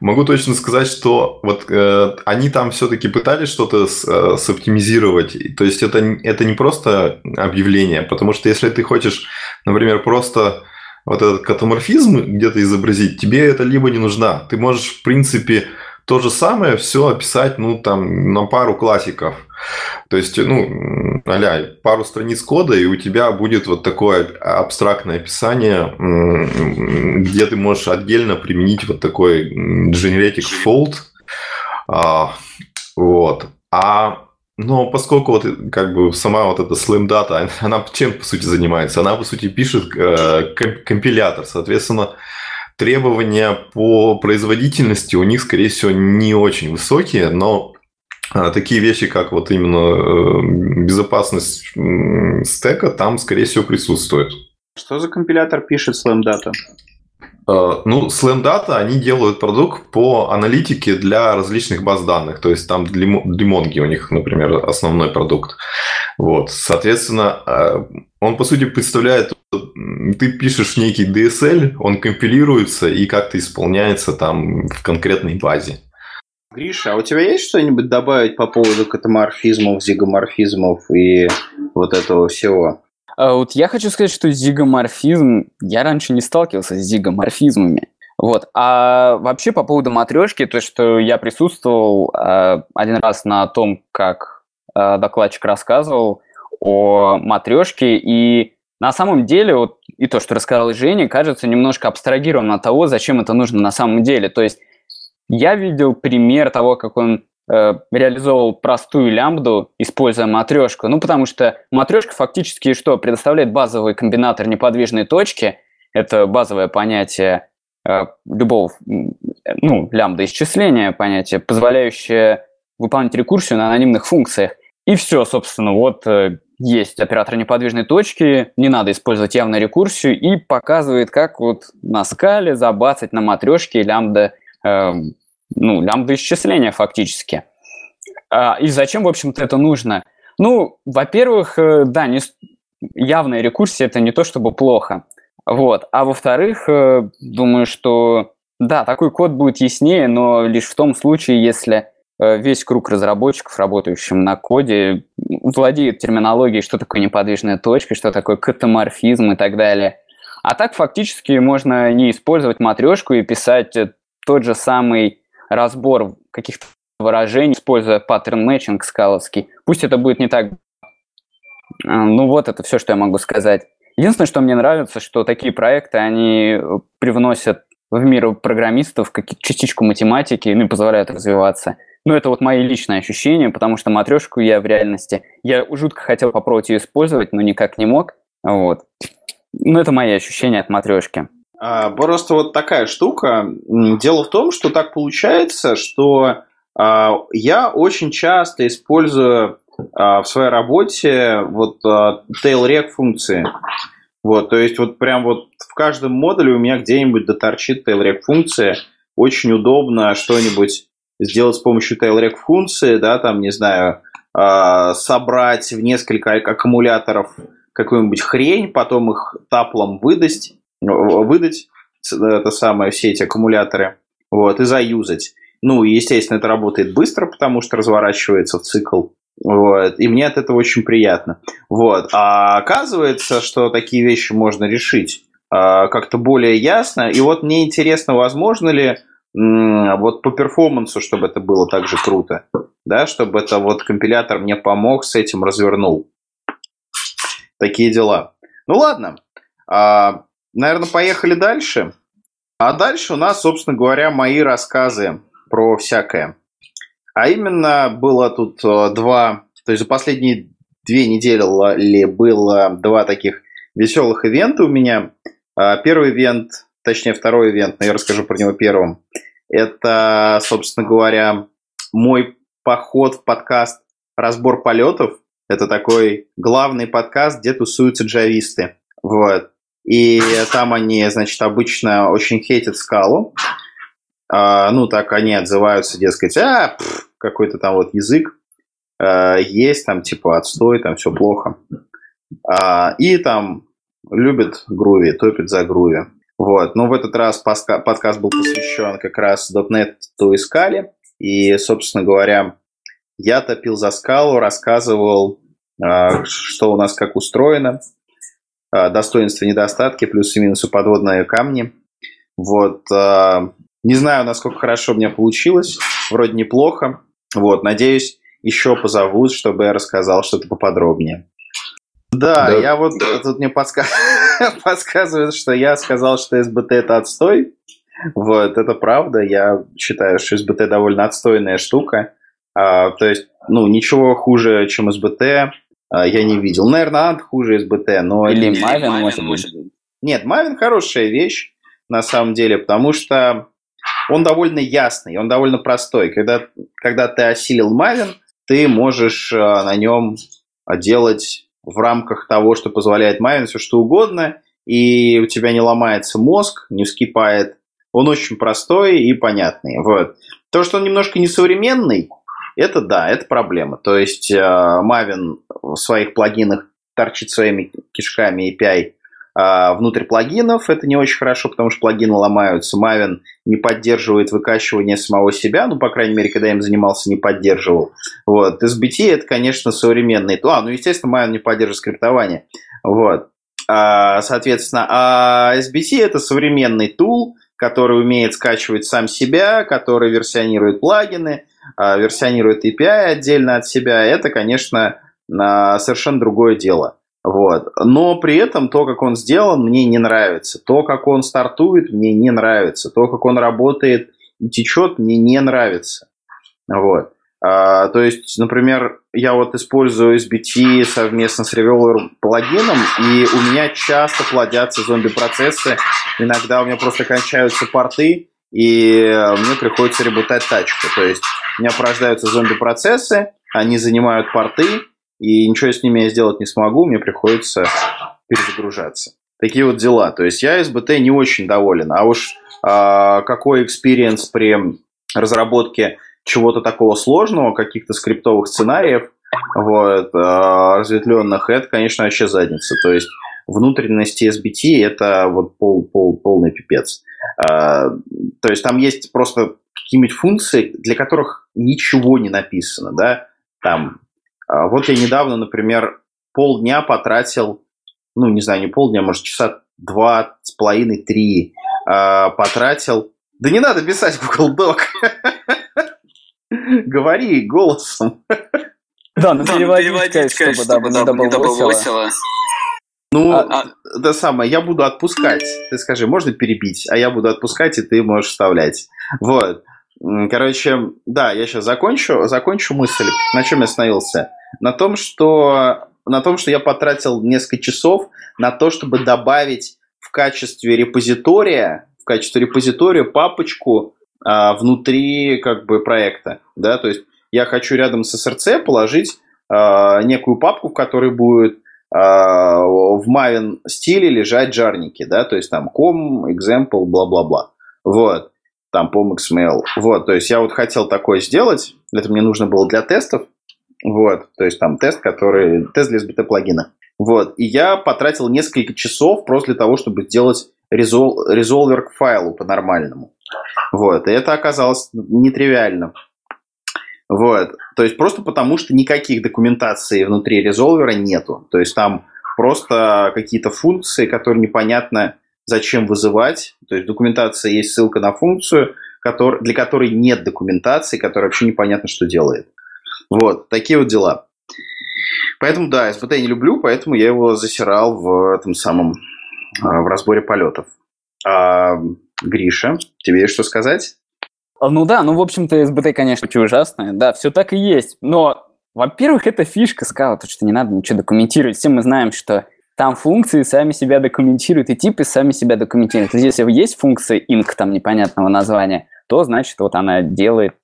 могу точно сказать, что вот э, они там все-таки пытались что-то с, э, соптимизировать. То есть это, это не просто объявление, потому что если ты хочешь, например, просто вот этот катаморфизм где-то изобразить, тебе это либо не нужна. Ты можешь, в принципе, то же самое все описать, ну, там, на пару классиков. То есть, ну, а пару страниц кода, и у тебя будет вот такое абстрактное описание, где ты можешь отдельно применить вот такой generatic fold. А, вот. А но поскольку вот как бы сама вот эта Slim Data, она чем по сути занимается? Она по сути пишет э, компилятор, соответственно, требования по производительности у них, скорее всего, не очень высокие, но а, такие вещи, как вот именно э, безопасность стека, там, скорее всего, присутствует. Что за компилятор пишет Slam Data? А, ну, Slam Data, они делают продукт по аналитике для различных баз данных. То есть там для у них, например, основной продукт. Вот. Соответственно, а, он, по сути, представляет ты пишешь некий DSL, он компилируется и как-то исполняется там в конкретной базе. Гриша, а у тебя есть что-нибудь добавить по поводу катаморфизмов, зигоморфизмов и вот этого всего? А вот я хочу сказать, что зигоморфизм... Я раньше не сталкивался с зигоморфизмами. Вот. А вообще по поводу матрешки, то, что я присутствовал э, один раз на том, как э, докладчик рассказывал о матрешке, и на самом деле, вот и то, что рассказал Женя, кажется немножко абстрагированным от того, зачем это нужно на самом деле. То есть я видел пример того, как он э, реализовал простую лямбду, используя матрешку. Ну, потому что матрешка фактически что? Предоставляет базовый комбинатор неподвижной точки. Это базовое понятие э, любого, ну, лямбда исчисления, понятие, позволяющее выполнять рекурсию на анонимных функциях. И все, собственно, вот э, есть оператор неподвижной точки, не надо использовать явную рекурсию, и показывает, как вот на скале забацать на матрешке лямбда, э, ну, лямбда исчисления фактически. А, и зачем, в общем-то, это нужно? Ну, во-первых, э, да, не, явная рекурсия – это не то чтобы плохо. Вот. А во-вторых, э, думаю, что да, такой код будет яснее, но лишь в том случае, если Э, весь круг разработчиков, работающих на коде, владеют терминологией, что такое неподвижная точка, что такое катаморфизм и так далее. А так фактически можно не использовать матрешку и писать тот же самый разбор каких-то выражений, используя паттерн мэтчинг скаловский. Пусть это будет не так... А, ну вот это все, что я могу сказать. Единственное, что мне нравится, что такие проекты, они привносят в мир программистов частичку математики, ну и позволяют развиваться. Ну, это вот мои личные ощущения, потому что матрешку я в реальности... Я жутко хотел попробовать ее использовать, но никак не мог. Вот. Ну, это мои ощущения от матрешки. А, просто вот такая штука. Дело в том, что так получается, что а, я очень часто использую а, в своей работе вот tail-rec функции. Вот, то есть вот прям вот в каждом модуле у меня где-нибудь доторчит tail-rec функция. Очень удобно что-нибудь сделать с помощью tail-rec функции, да, там, не знаю, собрать в несколько аккумуляторов какую-нибудь хрень, потом их таплом выдать, выдать это самое, все эти аккумуляторы, вот, и заюзать. Ну, естественно, это работает быстро, потому что разворачивается в цикл. Вот, и мне от этого очень приятно. Вот. А оказывается, что такие вещи можно решить а, как-то более ясно. И вот мне интересно, возможно ли вот по перформансу, чтобы это было так же круто, да, чтобы это вот компилятор мне помог с этим, развернул. Такие дела. Ну ладно, а, наверное, поехали дальше. А дальше у нас, собственно говоря, мои рассказы про всякое. А именно было тут э, два, то есть за последние две недели было два таких веселых ивента у меня. А, первый ивент, точнее второй ивент, но я расскажу про него первым. Это, собственно говоря, мой поход в подкаст «Разбор полетов». Это такой главный подкаст, где тусуются джависты. Вот. И там они, значит, обычно очень хейтят скалу. А, ну, так они отзываются, дескать, а, какой-то там вот язык а, есть, там, типа, отстой, там все плохо. А, и там любят груви, топят за груви. Вот. Но в этот раз подкаст был посвящен как раз .NET то искали. И, собственно говоря, я топил за скалу, рассказывал, а, что у нас как устроено, а, достоинства, недостатки, плюсы и минусы подводные камни. Вот. А, не знаю, насколько хорошо у меня получилось. Вроде неплохо. Вот, надеюсь, еще позовут, чтобы я рассказал что-то поподробнее. Да, да я вот да. тут мне подска... [laughs] подсказывают, что я сказал, что СБТ это отстой. Вот, это правда. Я считаю, что СБТ довольно отстойная штука. А, то есть, ну, ничего хуже, чем СБТ я не видел. Наверное, Ант хуже СБТ, но... Или Мавин, может быть. Нет, Мавин хорошая вещь, на самом деле, потому что он довольно ясный, он довольно простой. Когда, когда ты осилил Maven, ты можешь э, на нем делать в рамках того, что позволяет Maven, все что угодно, и у тебя не ломается мозг, не вскипает. Он очень простой и понятный. Вот. То, что он немножко несовременный, это да, это проблема. То есть э, Maven в своих плагинах торчит своими кишками API а, внутрь плагинов. Это не очень хорошо, потому что плагины ломаются. Maven не поддерживает выкачивание самого себя, ну, по крайней мере, когда я им занимался, не поддерживал. Вот. SBT это, конечно, современный. А, ну, естественно, Maven не поддерживает скриптование. Вот. А, соответственно, а SBT это современный тул, который умеет скачивать сам себя, который версионирует плагины, версионирует API отдельно от себя. Это, конечно, совершенно другое дело. Вот. Но при этом то, как он сделан, мне не нравится. То, как он стартует, мне не нравится. То, как он работает и течет, мне не нравится. Вот. А, то есть, например, я вот использую SBT совместно с Revealer плагином, и у меня часто плодятся зомби-процессы. Иногда у меня просто кончаются порты, и мне приходится ребутать тачку. То есть у меня порождаются зомби-процессы, они занимают порты, и ничего с ними я сделать не смогу, мне приходится перезагружаться. Такие вот дела. То есть я SBT не очень доволен. А уж а, какой experience при разработке чего-то такого сложного, каких-то скриптовых сценариев, вот, а, разветвленных, это, конечно, вообще задница. То есть внутренности SBT это вот пол, пол, полный пипец. А, то есть там есть просто какие-нибудь функции, для которых ничего не написано, да, там а, вот я недавно, например, полдня потратил, ну, не знаю, не полдня, может, часа два с половиной, три, а, потратил Да не надо писать в Google Doc. [laughs] Говори голосом. Да, ну переводить, чтобы, да, не добавосило. Ну, а, это самое, я буду отпускать. Ты скажи, можно перебить, а я буду отпускать, и ты можешь вставлять. Вот. Короче, да, я сейчас закончу, закончу мысль. На чем я остановился? На том, что, на том, что я потратил несколько часов на то, чтобы добавить в качестве репозитория, в качестве репозитория папочку а, внутри как бы проекта, да, то есть я хочу рядом с SRC положить а, некую папку, в которой будет в Maven стиле лежать жарники, да, то есть там com, example, бла-бла-бла, вот, там pom xml, вот, то есть я вот хотел такое сделать, это мне нужно было для тестов, вот, то есть там тест, который, тест для SBT плагина, вот, и я потратил несколько часов просто для того, чтобы сделать резол, резолвер к файлу по-нормальному, вот, и это оказалось нетривиально, вот. То есть просто потому, что никаких документаций внутри резолвера нету. То есть там просто какие-то функции, которые непонятно зачем вызывать. То есть документация есть ссылка на функцию, который, для которой нет документации, которая вообще непонятно, что делает. Вот, такие вот дела. Поэтому, да, СБТ я не люблю, поэтому я его засирал в этом самом, а, в разборе полетов. А, Гриша, тебе есть что сказать? А, ну да, ну в общем-то СБТ, конечно, очень ужасное. Да, все так и есть. Но, во-первых, это фишка скала, то, что не надо ничего документировать. Все мы знаем, что там функции сами себя документируют, и типы сами себя документируют. Если есть функция inc там непонятного названия, то значит вот она делает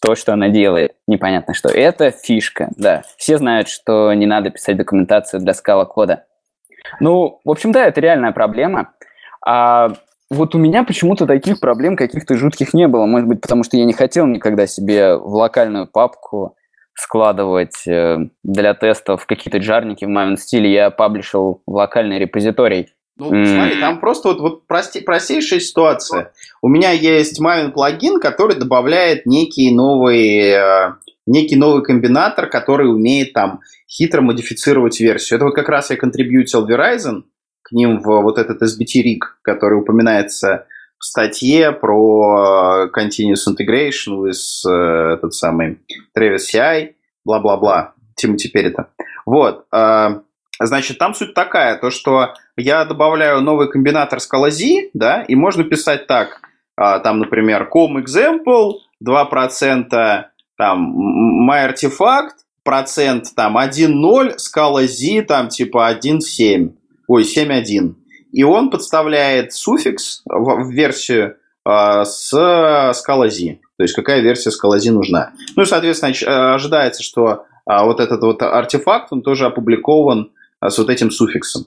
то, что она делает. Непонятно что. Это фишка, да. Все знают, что не надо писать документацию для скала кода. Ну, в общем, да, это реальная проблема. А вот у меня почему-то таких проблем каких-то жутких не было. Может быть, потому что я не хотел никогда себе в локальную папку складывать э, для тестов какие-то джарники в Maven стиле. Я паблишил в локальный репозиторий. Ну, mm. смотри, там просто вот, вот прости, простейшая ситуация. У меня есть Maven плагин, который добавляет некий новый, э, некий новый комбинатор, который умеет там хитро модифицировать версию. Это вот как раз я контрибьютил Verizon, к ним в вот этот SBT-RIG, который упоминается в статье про Continuous Integration with э, этот самый Travis CI, бла-бла-бла, Тимати это. Вот. Э, значит, там суть такая, то что я добавляю новый комбинатор Scala Z, да, и можно писать так, э, там, например, com example, 2%, там, my artifact, процент, там, 1.0, Scala Z, там, типа, 1.7 ой, 7.1. И он подставляет суффикс в, в версию э, с Scala-Z. То есть какая версия Scala-Z нужна. Ну и, соответственно, э, ожидается, что э, вот этот вот артефакт, он тоже опубликован э, с вот этим суффиксом.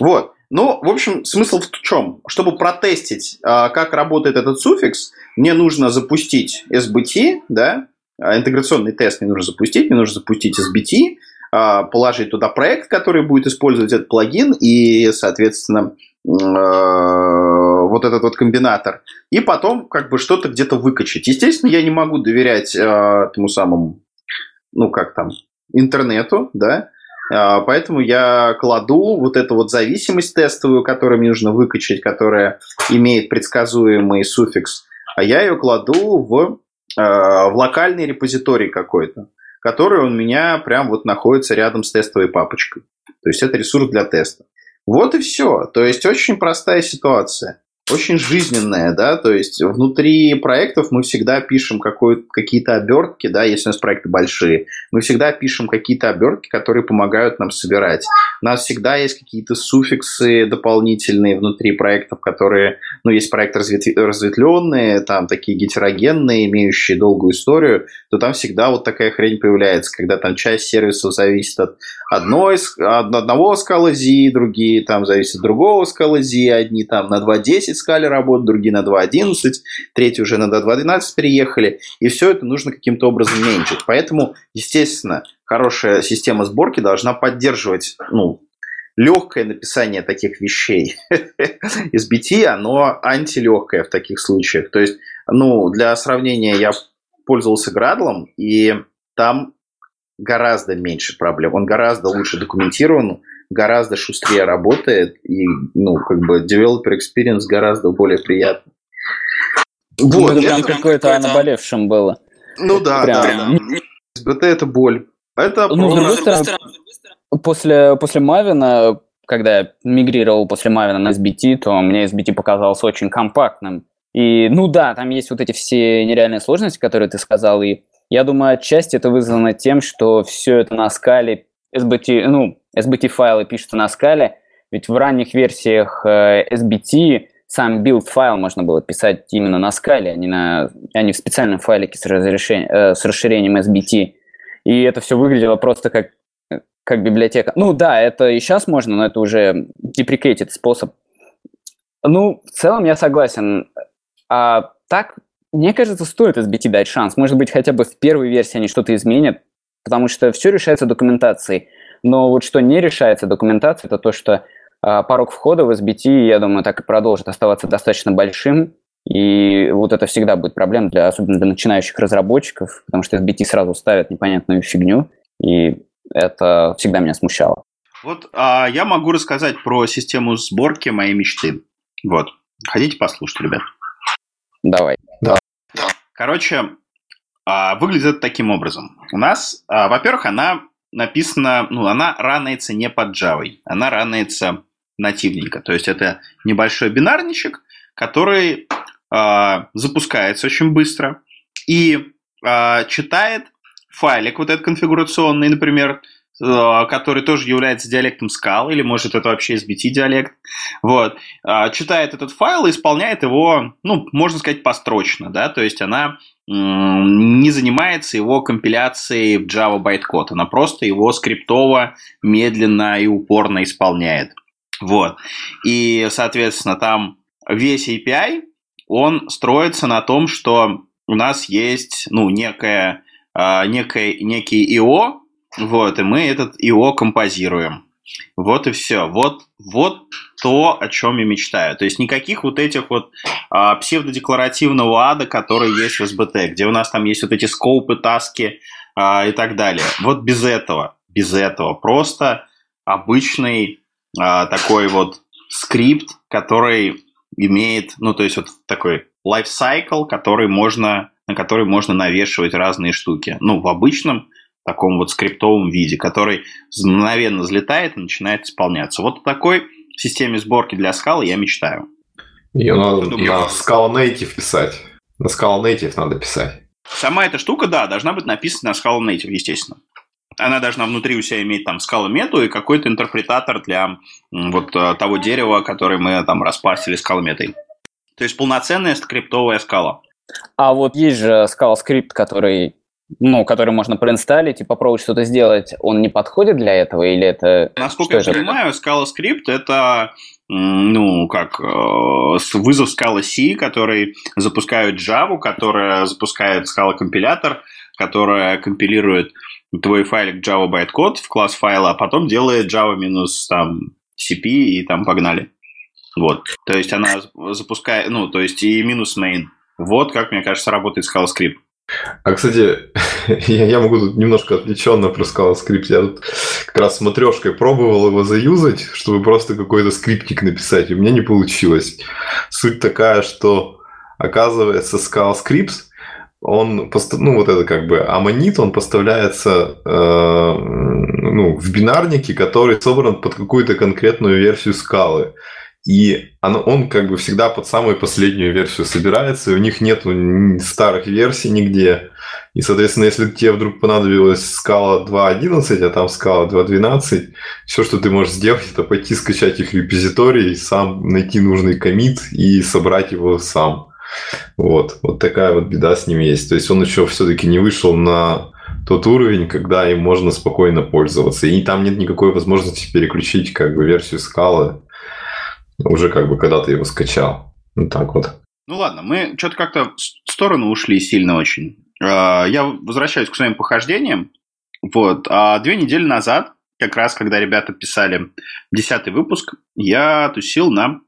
Вот. Ну, в общем, смысл в чем? Чтобы протестить, как работает этот суффикс, мне нужно запустить SBT, да, интеграционный тест мне нужно запустить, мне нужно запустить SBT, положить туда проект, который будет использовать этот плагин и, соответственно, а, вот этот вот комбинатор, и потом как бы что-то где-то выкачать. Естественно, я не могу доверять э, тому самому, ну как там, интернету, да, поэтому я кладу вот эту вот зависимость тестовую, которую мне нужно выкачать, которая имеет предсказуемый суффикс, а я ее кладу в, в локальный репозиторий какой-то который у меня прям вот находится рядом с тестовой папочкой. То есть это ресурс для теста. Вот и все. То есть очень простая ситуация очень жизненная, да, то есть внутри проектов мы всегда пишем какие-то обертки, да, если у нас проекты большие, мы всегда пишем какие-то обертки, которые помогают нам собирать. У нас всегда есть какие-то суффиксы дополнительные внутри проектов, которые, ну, есть проекты разветв... разветвленные, там такие гетерогенные, имеющие долгую историю, то там всегда вот такая хрень появляется, когда там часть сервисов зависит от одной, одного скала Z, другие там зависят от другого скала Z, одни там на 2.10 скале работают, другие на 2.11, третьи уже на 2.12 переехали, и все это нужно каким-то образом меньшить. Поэтому, естественно, хорошая система сборки должна поддерживать ну, легкое написание таких вещей. [laughs] SBT, оно антилегкое в таких случаях. То есть, ну, для сравнения, я пользовался Градлом, и там гораздо меньше проблем. Он гораздо лучше документирован, гораздо шустрее работает, и, ну, как бы, developer experience гораздо более приятный. Вот, это прям какое-то о наболевшем было. Ну да, прям... да, да. СБТ это боль. Это ну, с другой стороны, после, после Мавина, когда я мигрировал после Мавина на SBT, то мне SBT показался очень компактным. И, ну да, там есть вот эти все нереальные сложности, которые ты сказал, и я думаю, отчасти это вызвано тем, что все это на скале, SBT, ну, SBT-файлы пишутся на скале, ведь в ранних версиях э, SBT сам build файл можно было писать именно на скале, а не, на, а не в специальном файлике с, разрешением, э, с расширением SBT. И это все выглядело просто как, как библиотека. Ну да, это и сейчас можно, но это уже deprecated способ. Ну, в целом я согласен. А так, мне кажется, стоит SBT дать шанс. Может быть, хотя бы в первой версии они что-то изменят, потому что все решается документацией. Но вот что не решается документацией, это то, что а, порог входа в SBT, я думаю, так и продолжит оставаться достаточно большим. И вот это всегда будет проблема, для, особенно для начинающих разработчиков, потому что SBT сразу ставят непонятную фигню, и это всегда меня смущало. Вот а, я могу рассказать про систему сборки моей мечты. Вот. Хотите послушать, ребят? Давай. Да. Короче, а, выглядит таким образом. У нас, а, во-первых, она написана, ну, она ранается не под Java, она ранается нативненько. То есть это небольшой бинарничек, который э, запускается очень быстро и читает файлик вот этот конфигурационный, например, который тоже является диалектом Scala, или может это вообще SBT диалект, вот, э, читает этот файл и исполняет его, ну, можно сказать, построчно, да, то есть она не занимается его компиляцией в Java байткод, она просто его скриптово медленно и упорно исполняет. Вот. И, соответственно, там весь API, он строится на том, что у нас есть, ну, некая, э, некая, некий IO, вот, и мы этот IO композируем. Вот и все. Вот, вот то, о чем я мечтаю. То есть никаких вот этих вот а, псевдодекларативного ада, который есть в SBT, где у нас там есть вот эти скоупы, таски а, и так далее. Вот без этого, без этого. Просто обычный а, такой вот скрипт, который имеет, ну, то есть вот такой life cycle, который можно, на который можно навешивать разные штуки. Ну, в обычном таком вот скриптовом виде, который мгновенно взлетает и начинает исполняться. Вот о такой системе сборки для скалы я мечтаю. Ее надо на Scala Native писать. На Scala Native надо писать. Сама эта штука, да, должна быть написана на Scala Native, естественно она должна внутри у себя иметь там скала мету и какой-то интерпретатор для вот э, того дерева, который мы там распастили скалометой. То есть полноценная скриптовая скала. А вот есть же скала скрипт, который ну, который можно проинсталлить и попробовать что-то сделать, он не подходит для этого или это... Насколько я это? понимаю, Scala Script это ну, как э, вызов Scala C, который запускает Java, которая запускает Scala компилятор, которая компилирует твой файлик Java bytecode в класс файла, а потом делает Java минус там CP и там погнали. Вот. То есть она запускает, ну, то есть и минус main. Вот как, мне кажется, работает Scala Script. А, кстати, [laughs] я, я могу тут немножко отвлеченно про Script. Я тут как раз смотрешкой пробовал его заюзать, чтобы просто какой-то скриптик написать, и у меня не получилось. Суть такая, что оказывается Scala Scripts он, ну, вот это как бы аммонит, он поставляется э, ну, в бинарнике, который собран под какую-то конкретную версию скалы. И оно, он как бы всегда под самую последнюю версию собирается, и у них нет старых версий нигде. И, соответственно, если тебе вдруг понадобилась скала 2.11, а там скала 2.12, все, что ты можешь сделать, это пойти скачать их репозиторий, сам найти нужный комит и собрать его сам. Вот, вот такая вот беда с ним есть. То есть он еще все-таки не вышел на тот уровень, когда им можно спокойно пользоваться. И там нет никакой возможности переключить как бы версию скалы уже как бы когда ты его скачал. Вот так вот. Ну ладно, мы что-то как-то в сторону ушли сильно очень. А, я возвращаюсь к своим похождениям. Вот. А две недели назад, как раз когда ребята писали десятый выпуск, я тусил на,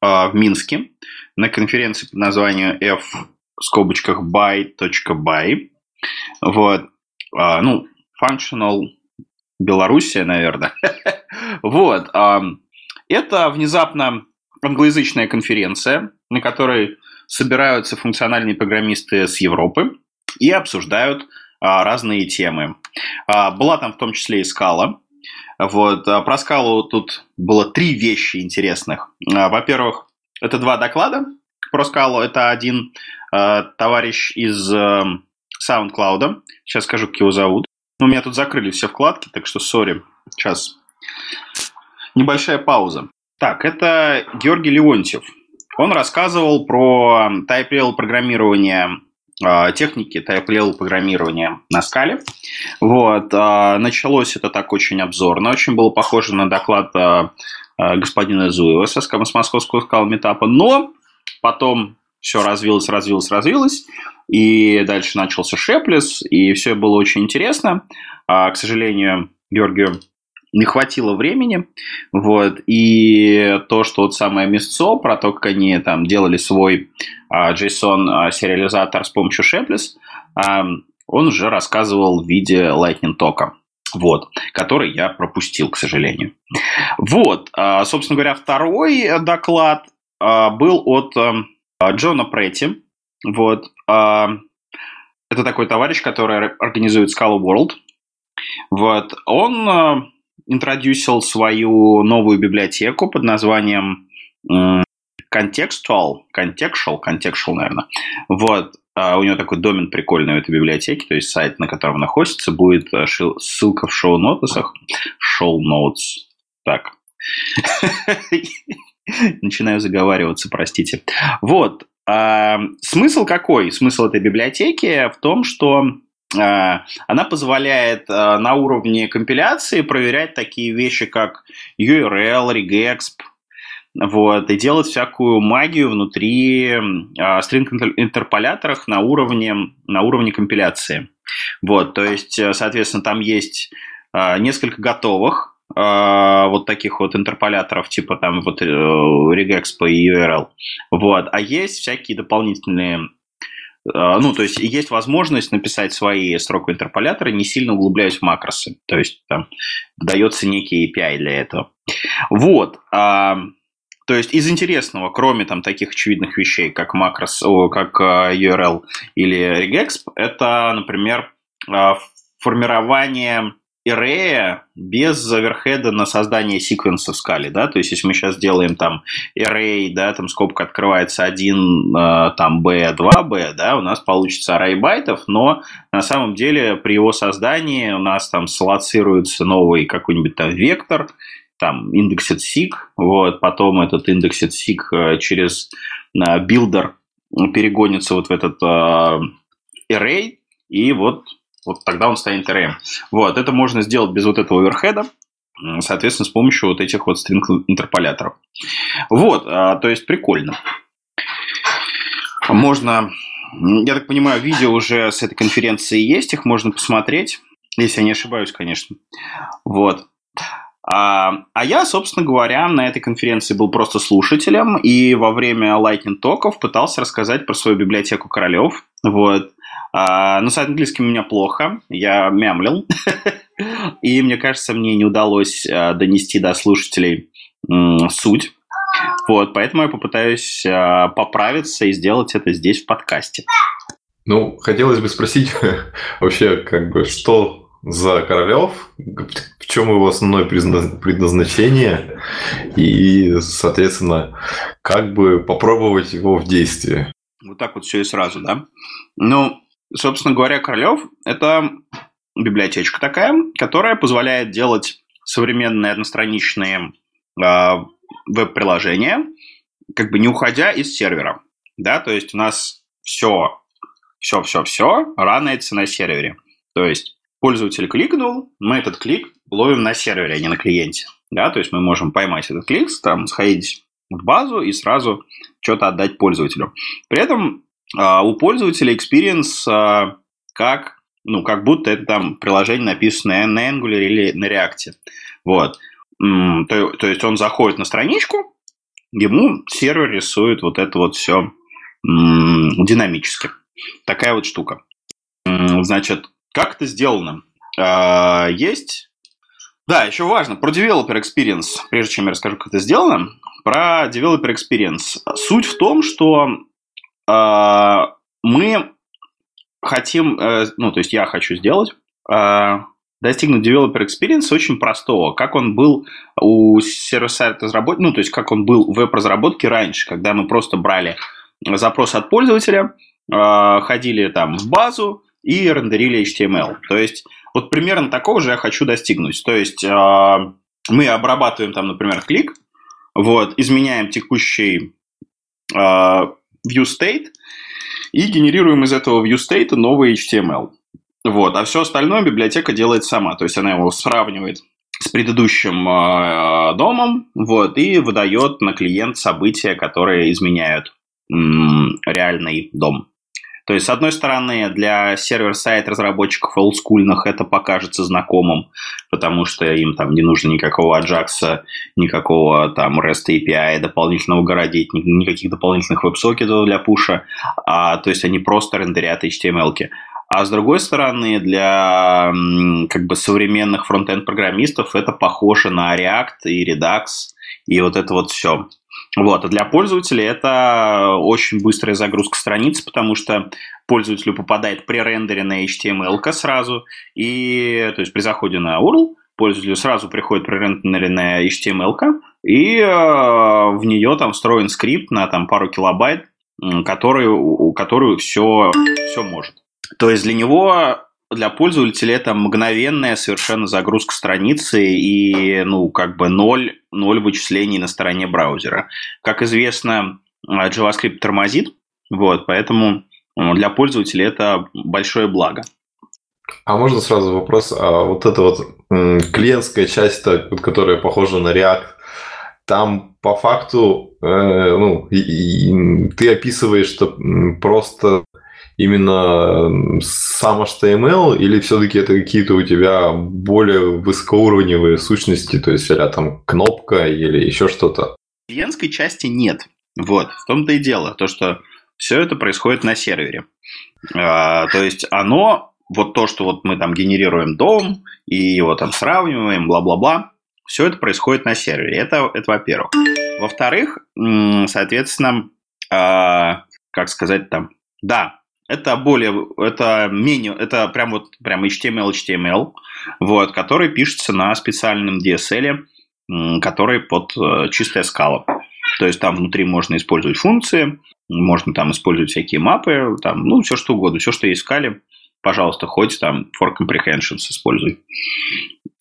в Минске на конференции под названием F в скобочках by.by. Вот. А, ну, Functional Белоруссия, наверное. [laughs] вот. Это внезапно англоязычная конференция, на которой собираются функциональные программисты с Европы и обсуждают а, разные темы. А, была там в том числе и скала. Вот, а, про скалу тут было три вещи интересных. А, во-первых, это два доклада про скалу. Это один а, товарищ из а, SoundCloud. Сейчас скажу, как его зовут. У меня тут закрыли все вкладки, так что сори. Сейчас. Небольшая пауза. Так, это Георгий Леонтьев. Он рассказывал про TypeReal программирование а, техники TypeReal программирования на скале. Вот. А, началось это так очень обзорно, очень было похоже на доклад а, господина Зуева с московского скал метапа, но потом все развилось, развилось, развилось, и дальше начался Шеплес, и все было очень интересно. К сожалению, Георгию не хватило времени, вот, и то, что вот самое мясцо, про то, как они там делали свой а, JSON-сериализатор а, с помощью Shapeless, а, он уже рассказывал в виде Lightning тока, вот, который я пропустил, к сожалению. Вот, а, собственно говоря, второй доклад а, был от а, Джона Претти, вот, а, это такой товарищ, который организует Scala World, вот, он интродюсил свою новую библиотеку под названием Contextual, Contextual, Contextual, наверное. Вот. А у него такой домен прикольный в этой библиотеке, то есть сайт, на котором находится, будет э, ссылка в шоу-нотесах. Notes. Так. [laughs] Начинаю заговариваться, простите. Вот. А, смысл какой? Смысл этой библиотеки в том, что Э, она позволяет э, на уровне компиляции проверять такие вещи, как URL, regexp, вот, и делать всякую магию внутри э, string-интерполяторах на уровне, на уровне компиляции. Вот, то есть, соответственно, там есть несколько готовых вот таких вот интерполяторов, типа там вот regexp и URL. Вот, а есть всякие дополнительные ну, то есть есть возможность написать свои строку интерполятора, не сильно углубляясь в макросы. То есть там дается некий API для этого. Вот. А, то есть из интересного, кроме там таких очевидных вещей, как макрос, как а, URL или regexp, это, например, формирование array без оверхеда на создание секвенса в скале, да, то есть если мы сейчас делаем там array, да, там скобка открывается 1, э, там b, 2b, да, у нас получится array байтов, но на самом деле при его создании у нас там аллоцируется новый какой-нибудь там вектор, там indexed seq, вот, потом этот indexed seq э, через э, builder перегонится вот в этот array, и вот вот тогда он станет array ем. Вот, это можно сделать без вот этого overhead а, соответственно, с помощью вот этих вот string -интерполяторов. Вот, а, то есть прикольно. Можно, я так понимаю, видео уже с этой конференции есть, их можно посмотреть, если я не ошибаюсь, конечно. Вот. А, а я, собственно говоря, на этой конференции был просто слушателем и во время Lightning токов пытался рассказать про свою библиотеку королев. Вот. А, ну, с английским у меня плохо, я мямлил. [laughs] И мне кажется, мне не удалось а, донести до слушателей суть. Вот, поэтому я попытаюсь а, поправиться и сделать это здесь в подкасте. Ну, хотелось бы спросить [laughs] вообще, как бы, что за Королев, в чем его основное предназначение и, соответственно, как бы попробовать его в действии. Вот так вот все и сразу, да? Ну, Собственно говоря, Королев – это библиотечка такая, которая позволяет делать современные одностраничные э, веб-приложения, как бы не уходя из сервера. Да, то есть у нас все, все, все, все ранается на сервере. То есть пользователь кликнул, мы этот клик ловим на сервере, а не на клиенте. Да, то есть мы можем поймать этот клик, там, сходить в базу и сразу что-то отдать пользователю. При этом у пользователя experience а, как, ну, как будто это там приложение написано на Angular или на React. Вот. То, то есть он заходит на страничку, ему сервер рисует вот это вот все динамически. Такая вот штука. Значит, как это сделано? А, есть... Да, еще важно, про developer experience, прежде чем я расскажу, как это сделано, про developer experience. Суть в том, что мы хотим, ну, то есть я хочу сделать достигнуть developer experience очень простого, как он был у сервис-сайт разработки, ну, то есть как он был в веб-разработке раньше, когда мы просто брали запрос от пользователя, а, ходили там в базу и рендерили HTML. То есть вот примерно такого же я хочу достигнуть. То есть а, мы обрабатываем там, например, клик, вот, изменяем текущий а, view state и генерируем из этого view state новый HTML. Вот, а все остальное библиотека делает сама. То есть она его сравнивает с предыдущим э, домом, вот, и выдает на клиент события, которые изменяют м, реальный дом. То есть, с одной стороны, для сервер-сайт разработчиков олдскульных это покажется знакомым, потому что им там не нужно никакого Ajax, никакого там REST API дополнительного городить, никаких дополнительных веб-сокетов для пуша, а, то есть они просто рендерят HTML-ки. А с другой стороны, для как бы современных фронтенд программистов это похоже на React и Redux и вот это вот все. Вот. А для пользователя это очень быстрая загрузка страницы, потому что пользователю попадает пререндеренная HTML сразу, и то есть при заходе на URL пользователю сразу приходит пререндеренная HTML, и э, в нее там встроен скрипт на там пару килобайт, который, который все, все может. То есть для него, для пользователя это мгновенная совершенно загрузка страницы и, ну, как бы ноль, ноль вычислений на стороне браузера. Как известно, JavaScript тормозит, вот, поэтому для пользователя это большое благо. А можно сразу вопрос, а вот эта вот клиентская часть, которая похожа на React, там по факту, э, ну, и, и ты описываешь, что просто именно сам HTML или все-таки это какие-то у тебя более высокоуровневые сущности, то есть а там кнопка или еще что-то? Клиентской части нет. Вот, в том-то и дело, то, что все это происходит на сервере. А, то есть оно, вот то, что вот мы там генерируем дом и его там сравниваем, бла-бла-бла, все это происходит на сервере. Это, это во-первых. Во-вторых, соответственно, а, как сказать там, да, это более, это менее, это прям вот прям HTML, HTML, вот, который пишется на специальном DSL, который под э, чистая скала. То есть там внутри можно использовать функции, можно там использовать всякие мапы, там, ну, все что угодно, все, что есть в скале, пожалуйста, хоть там for comprehensions используй.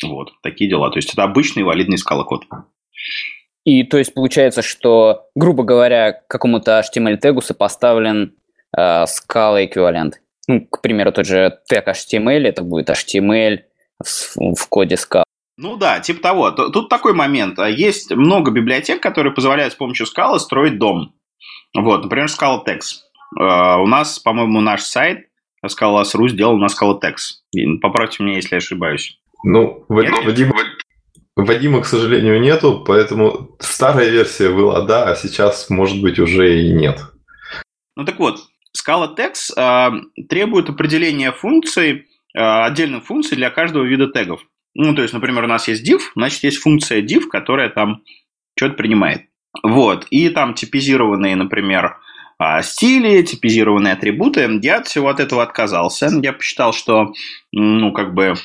Вот, такие дела. То есть это обычный валидный скала-код. И то есть получается, что, грубо говоря, какому-то HTML-тегу сопоставлен э, скала эквивалент. Ну, к примеру, тот же тег HTML, это будет HTML в, в коде Scala. Ну да, типа того. Тут такой момент. Есть много библиотек, которые позволяют с помощью скалы строить дом. Вот, например, Tex. Uh, у нас, по-моему, наш сайт Scala.ru сделал на Scala Tex. Поправьте меня, если я ошибаюсь. Ну, Нет? Вадим, Вадима, к сожалению, нету, поэтому старая версия была, да, а сейчас, может быть, уже и нет. Ну так вот, Scala Tags э, требует определения функций, э, отдельных функций для каждого вида тегов. Ну, то есть, например, у нас есть div, значит, есть функция div, которая там что-то принимает. Вот, и там типизированные, например, э, стили, типизированные атрибуты. Я от всего от этого отказался. Я посчитал, что, ну, как бы,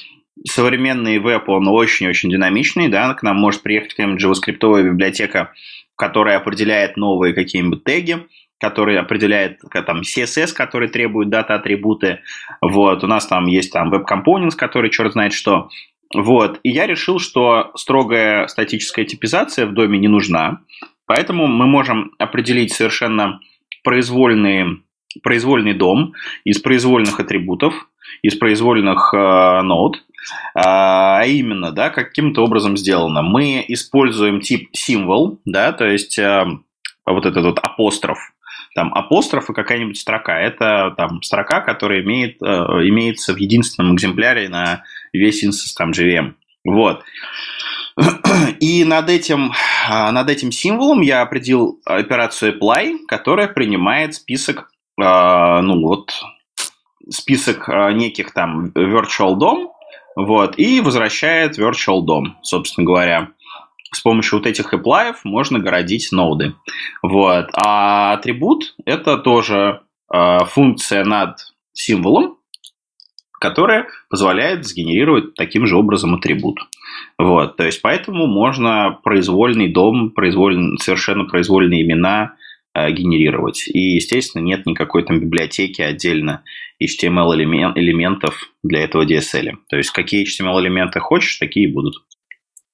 современный веб, он очень-очень динамичный, да, к нам может приехать какая-нибудь JavaScript библиотека, которая определяет новые какие-нибудь теги, который определяет там CSS, который требует дата-атрибуты. Вот, у нас там есть там Web Components, который черт знает что. Вот, и я решил, что строгая статическая типизация в доме не нужна, поэтому мы можем определить совершенно произвольный, произвольный дом из произвольных атрибутов, из произвольных э, нод, а именно, да, каким-то образом сделано. Мы используем тип символ, да, то есть э, вот этот вот апостроф, там апостроф и какая-нибудь строка. Это там строка, которая имеет, э, имеется в единственном экземпляре на весь инстанс там JVM. Вот. И над этим, а, над этим символом я определил операцию apply, которая принимает список, э, ну вот, список э, неких там virtual DOM, вот, и возвращает virtual DOM, собственно говоря. С помощью вот этих apply можно городить ноды. Вот. А атрибут – это тоже э, функция над символом, которая позволяет сгенерировать таким же образом атрибут. Вот, то есть поэтому можно произвольный дом, произвольный, совершенно произвольные имена э, генерировать. И, естественно, нет никакой там библиотеки отдельно HTML элементов для этого DSL. То есть какие HTML элементы хочешь, такие и будут.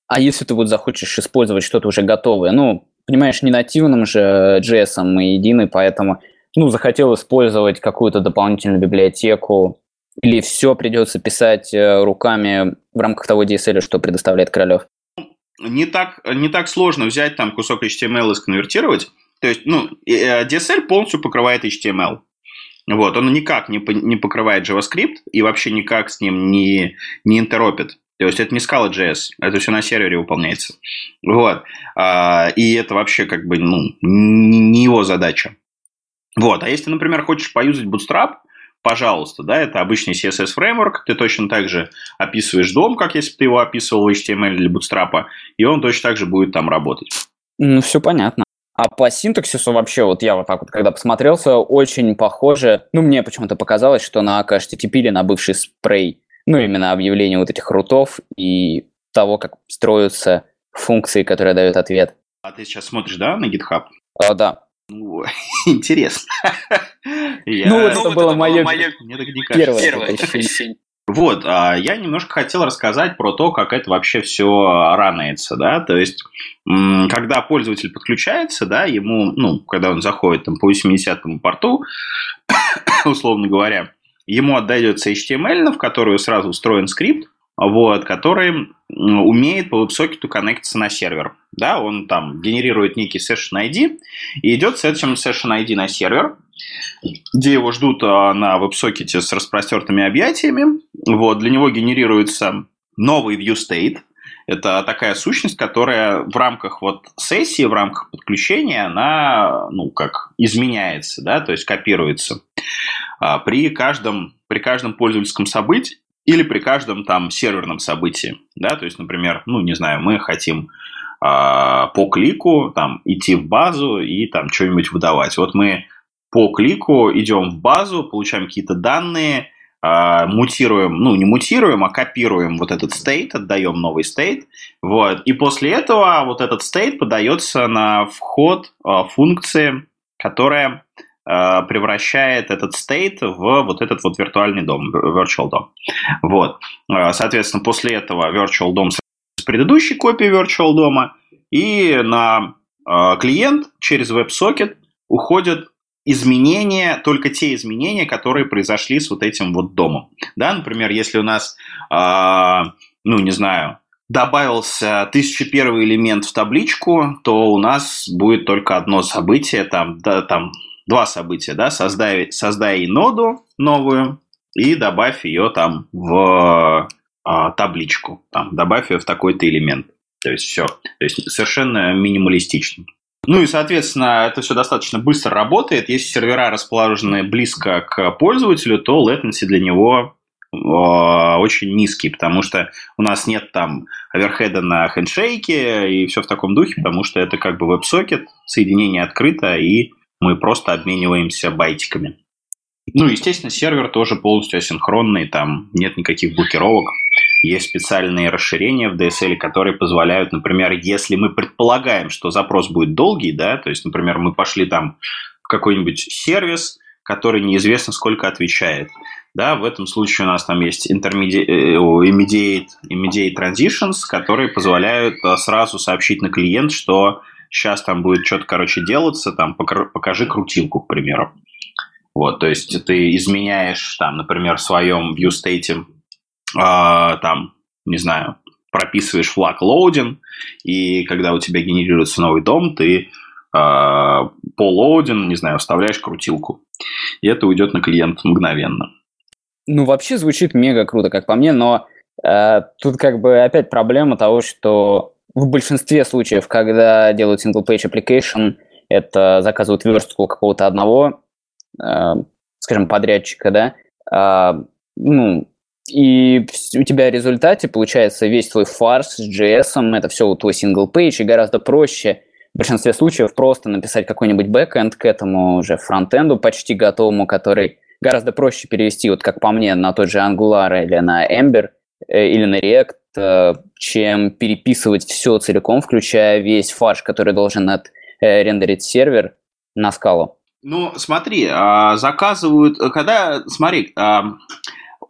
А если ты вот захочешь использовать что-то уже готовое, ну, понимаешь, не нативным же JS мы едины, поэтому, ну, захотел использовать какую-то дополнительную библиотеку, или все придется писать э, руками в рамках того DSL, что предоставляет Королев? Не так, не так сложно взять там кусок HTML и сконвертировать. То есть, ну, э, DSL полностью покрывает HTML. Вот, он никак не, не покрывает JavaScript и вообще никак с ним не, не интеропит. То есть это не Scala.js, это все на сервере выполняется. Вот. А, и это вообще как бы ну, не его задача. Вот. А если, например, хочешь поюзать Bootstrap, пожалуйста, да, это обычный CSS фреймворк, ты точно так же описываешь дом, как если бы ты его описывал в HTML или Bootstrap, и он точно так же будет там работать. Ну, все понятно. А по синтаксису вообще, вот я вот так вот, когда посмотрелся, очень похоже, ну, мне почему-то показалось, что на HTTP или на бывший спрей, ну, именно объявление вот этих рутов и того, как строятся функции, которые дают ответ. А ты сейчас смотришь, да, на GitHub? А, да. Ну, [laughs] интересно. Ну, это было мое первое ощущение. Вот, а я немножко хотел рассказать про то, как это вообще все ранается, да, то есть, когда пользователь подключается, да, ему, ну, когда он заходит там по 80-му порту, [coughs] условно говоря, ему отдается HTML, в которую сразу встроен скрипт, вот, который умеет по WebSocket коннектиться на сервер. Да, он там генерирует некий session ID и идет с этим session ID на сервер, где его ждут а, на WebSocket с распростертыми объятиями. Вот, для него генерируется новый view state. Это такая сущность, которая в рамках вот сессии, в рамках подключения, она, ну, как изменяется, да, то есть копируется. А, при каждом, при каждом пользовательском событии или при каждом там серверном событии, да, то есть, например, ну, не знаю, мы хотим э, по клику там идти в базу и там что-нибудь выдавать. Вот мы по клику идем в базу, получаем какие-то данные, э, мутируем, ну, не мутируем, а копируем вот этот стейт, отдаем новый стейт, вот, и после этого вот этот стейт подается на вход э, функции, которая превращает этот стейт в вот этот вот виртуальный дом, virtual дом. Вот. Э, соответственно, после этого virtual дом с предыдущей копией virtual дома, и на э, клиент через WebSocket уходят изменения, только те изменения, которые произошли с вот этим вот домом. Да, например, если у нас, ну, не знаю, добавился 1001 элемент в табличку, то у нас будет только одно событие, там, да, там два события, да, создай, создай ноду новую и добавь ее там в а, табличку, там, добавь ее в такой-то элемент. То есть все. То есть совершенно минималистично. Ну и, соответственно, это все достаточно быстро работает. Если сервера расположены близко к пользователю, то latency для него э, очень низкий, потому что у нас нет там оверхеда на хендшейке и все в таком духе, потому что это как бы веб-сокет, соединение открыто, и мы просто обмениваемся байтиками. Ну, естественно, сервер тоже полностью асинхронный, там нет никаких блокировок. Есть специальные расширения в DSL, которые позволяют, например, если мы предполагаем, что запрос будет долгий, да, то есть, например, мы пошли там в какой-нибудь сервис, который неизвестно сколько отвечает, да, в этом случае у нас там есть intermediate, immediate, immediate transitions, которые позволяют э, сразу сообщить на клиент, что сейчас там будет что-то, короче, делаться, там, покажи крутилку, к примеру. Вот, то есть ты изменяешь, там, например, в своем view state, э, там, не знаю, прописываешь флаг loading, и когда у тебя генерируется новый дом, ты э, по loading, не знаю, вставляешь крутилку. И это уйдет на клиент мгновенно. Ну, вообще звучит мега круто, как по мне, но э, тут как бы опять проблема того, что в большинстве случаев, когда делают single-page application, это заказывают верстку какого-то одного, э, скажем, подрядчика, да, э, ну, и у тебя в результате получается весь твой фарс с JS, это все твой single page, и гораздо проще в большинстве случаев просто написать какой-нибудь бэкэнд к этому уже фронтенду почти готовому, который гораздо проще перевести, вот как по мне, на тот же Angular или на Ember э, или на React, чем переписывать все целиком, включая весь фарш, который должен отрендерить э, сервер на скалу. Ну, смотри, а, заказывают, когда, смотри, а,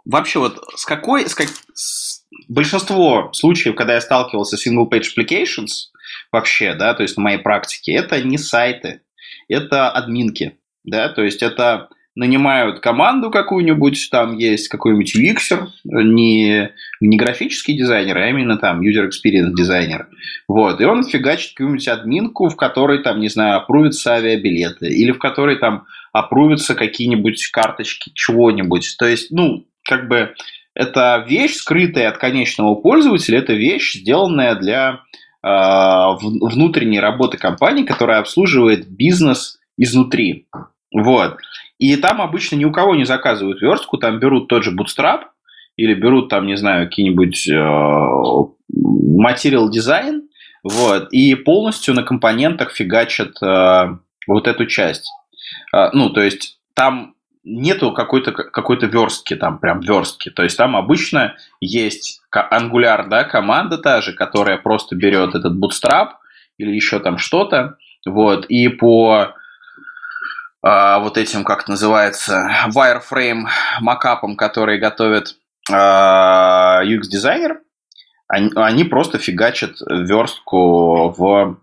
вообще вот с какой, с как, с, большинство случаев, когда я сталкивался с single-page applications, вообще, да, то есть на моей практике, это не сайты, это админки, да, то есть это нанимают команду какую-нибудь, там есть какой-нибудь UX, не, не графический дизайнер, а именно там user experience дизайнер. Вот, и он фигачит какую-нибудь админку, в которой там, не знаю, опрувятся авиабилеты, или в которой там опрувятся какие-нибудь карточки чего-нибудь. То есть, ну, как бы это вещь, скрытая от конечного пользователя, это вещь, сделанная для э, внутренней работы компании, которая обслуживает бизнес изнутри. Вот. И там обычно ни у кого не заказывают верстку, там берут тот же Bootstrap или берут там, не знаю, какие-нибудь э, материал дизайн, вот, и полностью на компонентах фигачат э, вот эту часть. Э, ну, то есть там нету какой-то какой верстки, там прям верстки. То есть там обычно есть Angular, да, команда та же, которая просто берет этот Bootstrap или еще там что-то, вот, и по вот этим, как это называется, wireframe макапом, которые готовит а, UX-дизайнер, они, они просто фигачат верстку в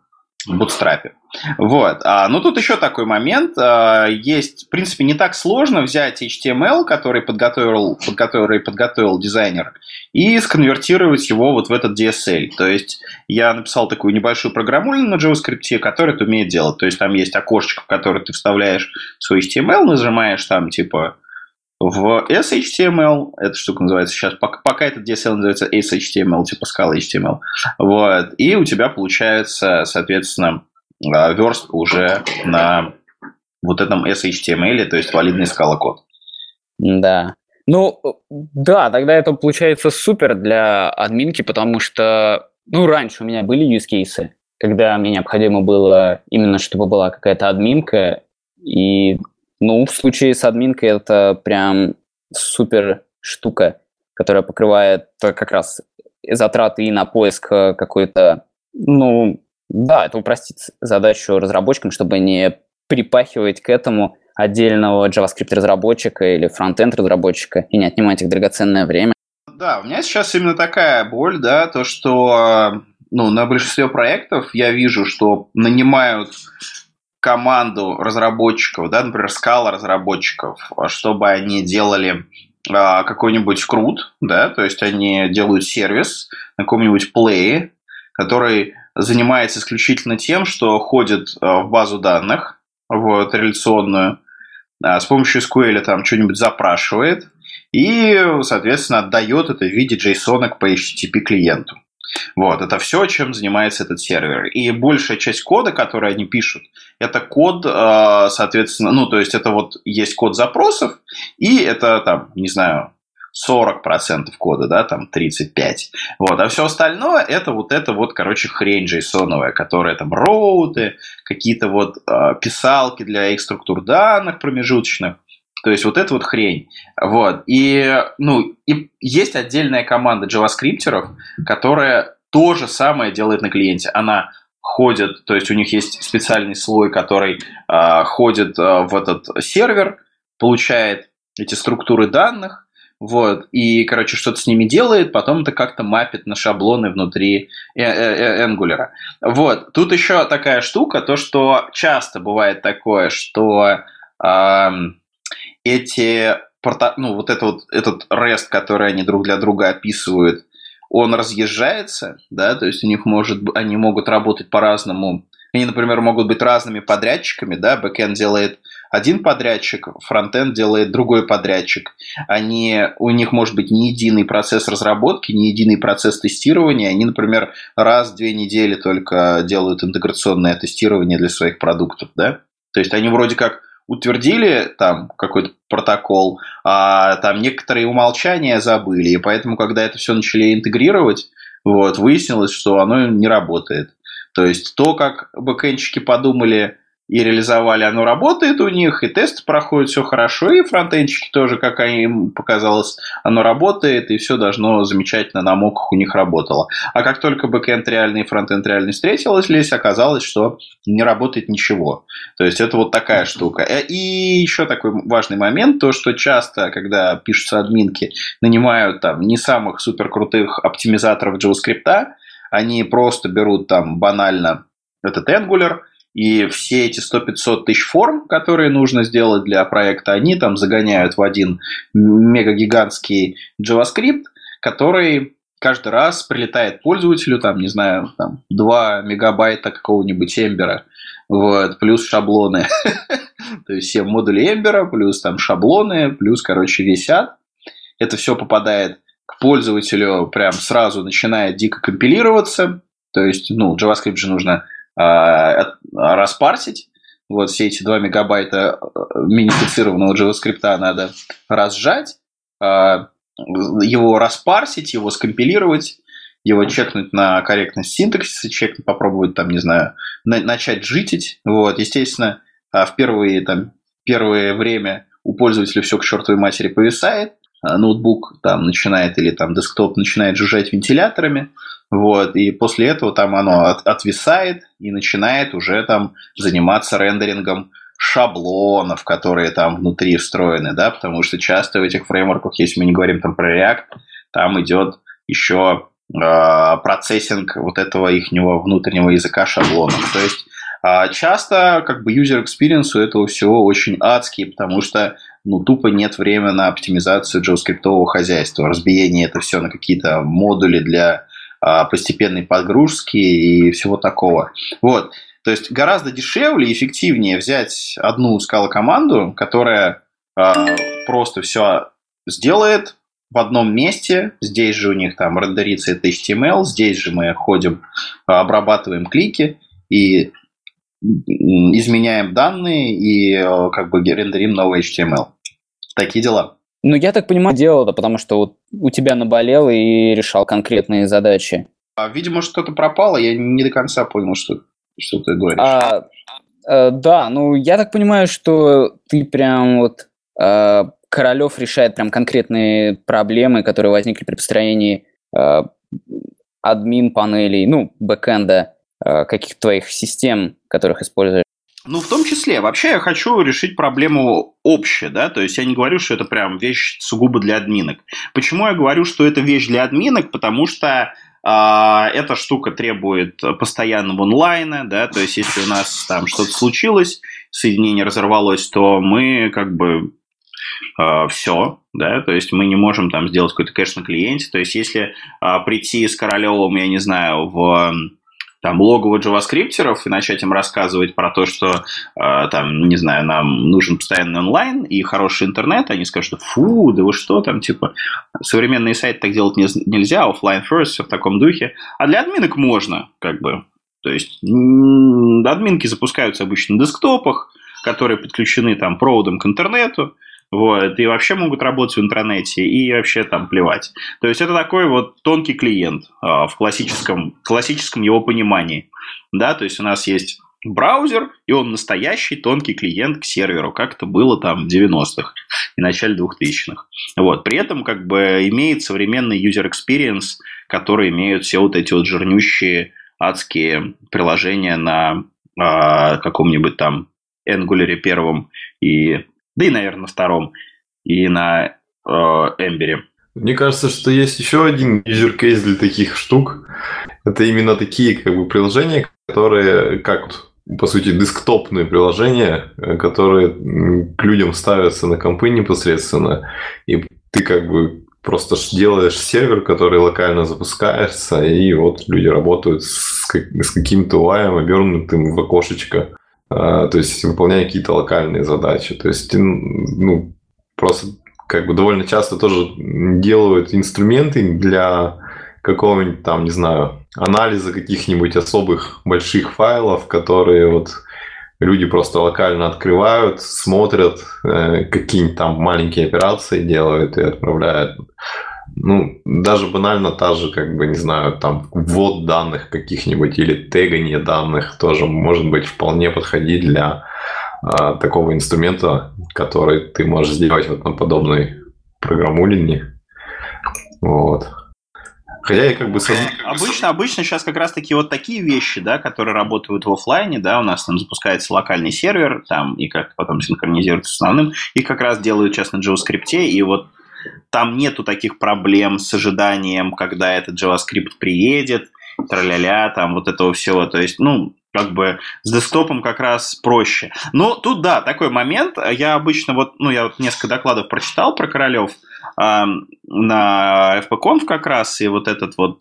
Bootstrap. Вот. А, ну, тут еще такой момент. А, есть, в принципе, не так сложно взять HTML, который подготовил, подготовил, подготовил дизайнер, и сконвертировать его вот в этот DSL. То есть я написал такую небольшую программу на JavaScript, которая это умеет делать. То есть там есть окошечко, в которое ты вставляешь свой HTML, нажимаешь там типа в SHTML, эта штука называется сейчас, пока, пока этот DSL называется SHTML, типа скала HTML, вот, и у тебя получается, соответственно, а, верстка уже на вот этом SHTML, то есть валидный скала код. Да. Ну, да, тогда это получается супер для админки, потому что, ну, раньше у меня были use cases, когда мне необходимо было именно, чтобы была какая-то админка, и ну, в случае с админкой это прям супер штука, которая покрывает как раз затраты и на поиск э, какой-то, ну, да, это упростит задачу разработчикам, чтобы не припахивать к этому отдельного JavaScript-разработчика или фронтенд-разработчика и не отнимать их драгоценное время. Да, у меня сейчас именно такая боль, да, то, что ну, на большинстве проектов я вижу, что нанимают команду разработчиков, да, например, скала разработчиков, чтобы они делали а, какой-нибудь крут, да, то есть они делают сервис на каком-нибудь плее, который занимается исключительно тем, что ходит а, в базу данных, вот, реляционную, а, с помощью SQL там что-нибудь запрашивает и, соответственно, отдает это в виде JSON по HTTP клиенту. Вот, это все, чем занимается этот сервер. И большая часть кода, который они пишут, это код, э, соответственно, ну, то есть это вот есть код запросов, и это там, не знаю, 40% кода, да, там 35. Вот, а все остальное это вот это вот, короче, хрень джейсоновая, которая там роуты, какие-то вот э, писалки для их структур данных промежуточных. То есть вот это вот хрень. Вот. И, ну, и есть отдельная команда джаваскриптеров, которая то же самое делает на клиенте. Она ходит, то есть у них есть специальный слой, который э, ходит э, в этот сервер, получает эти структуры данных, вот, и, короче, что-то с ними делает, потом это как-то мапит на шаблоны внутри э, Angular. Вот, тут еще такая штука, то, что часто бывает такое, что э, эти ну, вот, это вот этот REST, который они друг для друга описывают, он разъезжается, да, то есть у них может, они могут работать по-разному. Они, например, могут быть разными подрядчиками, да, бэкэнд делает один подрядчик, фронтенд делает другой подрядчик. Они, у них может быть не единый процесс разработки, не единый процесс тестирования. Они, например, раз в две недели только делают интеграционное тестирование для своих продуктов, да. То есть они вроде как утвердили там какой-то протокол, а там некоторые умолчания забыли, и поэтому, когда это все начали интегрировать, вот, выяснилось, что оно не работает. То есть то, как бэкэнчики подумали, и реализовали, оно работает у них, и тесты проходят все хорошо, и фронтенчики тоже, как им показалось, оно работает, и все должно замечательно на моках у них работало. А как только бэкэнд реальный и фронтенд реальный встретились, оказалось, что не работает ничего. То есть это вот такая штука. Э, и еще такой важный момент, то, что часто, когда пишутся админки, нанимают там не самых супер крутых оптимизаторов JavaScript, они просто берут там банально этот Angular – и все эти 100-500 тысяч форм, которые нужно сделать для проекта, они там загоняют в один мегагигантский JavaScript, который каждый раз прилетает пользователю, там, не знаю, там, 2 мегабайта какого-нибудь эмбера, вот, плюс шаблоны. [laughs] То есть все модули эмбера, плюс там шаблоны, плюс, короче, висят. Это все попадает к пользователю, прям сразу начинает дико компилироваться. То есть, ну, JavaScript же нужно распарсить. Вот все эти 2 мегабайта э, минифицированного JavaScript надо разжать, а, его распарсить, его скомпилировать, его чекнуть на корректность синтаксиса, чекнуть, попробовать там, не знаю, на, начать житить. Вот, естественно, в первые, там, первое время у пользователя все к чертовой матери повисает, ноутбук там начинает или там десктоп начинает жужжать вентиляторами, вот, и после этого там оно от, отвисает и начинает уже там заниматься рендерингом шаблонов, которые там внутри встроены, да, потому что часто в этих фреймворках, если мы не говорим там про React, там идет еще э, процессинг вот этого их внутреннего языка шаблонов. То есть э, часто как бы user experience у этого всего очень адский, потому что ну, тупо нет времени на оптимизацию JavaScript хозяйства, разбиение это все на какие-то модули для а, постепенной подгрузки и всего такого. Вот. То есть гораздо дешевле и эффективнее взять одну скала-команду, которая э, просто все сделает в одном месте. Здесь же у них там рендерится это HTML, здесь же мы ходим, обрабатываем клики и изменяем данные и как бы рендерим новый HTML. Такие дела. Ну, я так понимаю, делал это, потому что вот у тебя наболело и решал конкретные задачи. А, видимо, что-то пропало, я не до конца понял, что, что ты говоришь. А, а, да, ну, я так понимаю, что ты прям вот... А, Королев решает прям конкретные проблемы, которые возникли при построении а, админ панелей, ну, бэкэнда, а, каких-то твоих систем, которых используешь. Ну, в том числе. Вообще я хочу решить проблему общую, да, то есть я не говорю, что это прям вещь сугубо для админок. Почему я говорю, что это вещь для админок? Потому что э, эта штука требует постоянного онлайна, да, то есть если у нас там что-то случилось, соединение разорвалось, то мы как бы Uh, все, да, то есть мы не можем там сделать какой-то кэш на клиенте, то есть если uh, прийти с Королевым, я не знаю, в там логово джаваскриптеров и начать им рассказывать про то, что э, там, не знаю, нам нужен постоянный онлайн и хороший интернет, они скажут, фу, да вы что там, типа, современные сайты так делать не, нельзя, офлайн first, все в таком духе. А для админок можно, как бы. То есть админки запускаются обычно на десктопах, которые подключены там проводом к интернету, вот, и вообще могут работать в интернете, и вообще там плевать. То есть это такой вот тонкий клиент а, в классическом, классическом его понимании. Да, то есть у нас есть браузер, и он настоящий тонкий клиент к серверу, как это было там в 90-х и начале 2000-х. Вот. При этом как бы имеет современный user experience, который имеют все вот эти вот жирнющие адские приложения на э, каком-нибудь там Angular первом и да и, наверное, на втором, и на э, Эмбере. Мне кажется, что есть еще один case для таких штук. Это именно такие как бы приложения, которые как по сути, десктопные приложения, э, которые к людям ставятся на компы непосредственно, и ты как бы просто делаешь сервер, который локально запускается, и вот люди работают с, с каким-то UI, обернутым в окошечко. А, то есть выполняя какие-то локальные задачи. То есть, ну, просто как бы довольно часто тоже делают инструменты для какого-нибудь там, не знаю, анализа каких-нибудь особых больших файлов, которые вот люди просто локально открывают, смотрят, э, какие-нибудь там маленькие операции делают и отправляют. Ну, даже банально та же, как бы, не знаю, там, ввод данных каких-нибудь или тегание данных тоже может быть вполне подходить для э, такого инструмента, который ты можешь сделать вот на подобной программулине. Вот. Хотя я как бы... Сам... Обычно, обычно сейчас как раз таки вот такие вещи, да, которые работают в офлайне, да, у нас там запускается локальный сервер, там, и как потом синхронизируется с основным, и как раз делают сейчас на JavaScript, и вот там нету таких проблем с ожиданием, когда этот JavaScript приедет, траля-ля, там вот этого всего. То есть, ну, как бы с десктопом как раз проще. Но тут, да, такой момент. Я обычно вот, ну, я вот несколько докладов прочитал про Королев, на FPConf как раз, и вот этот вот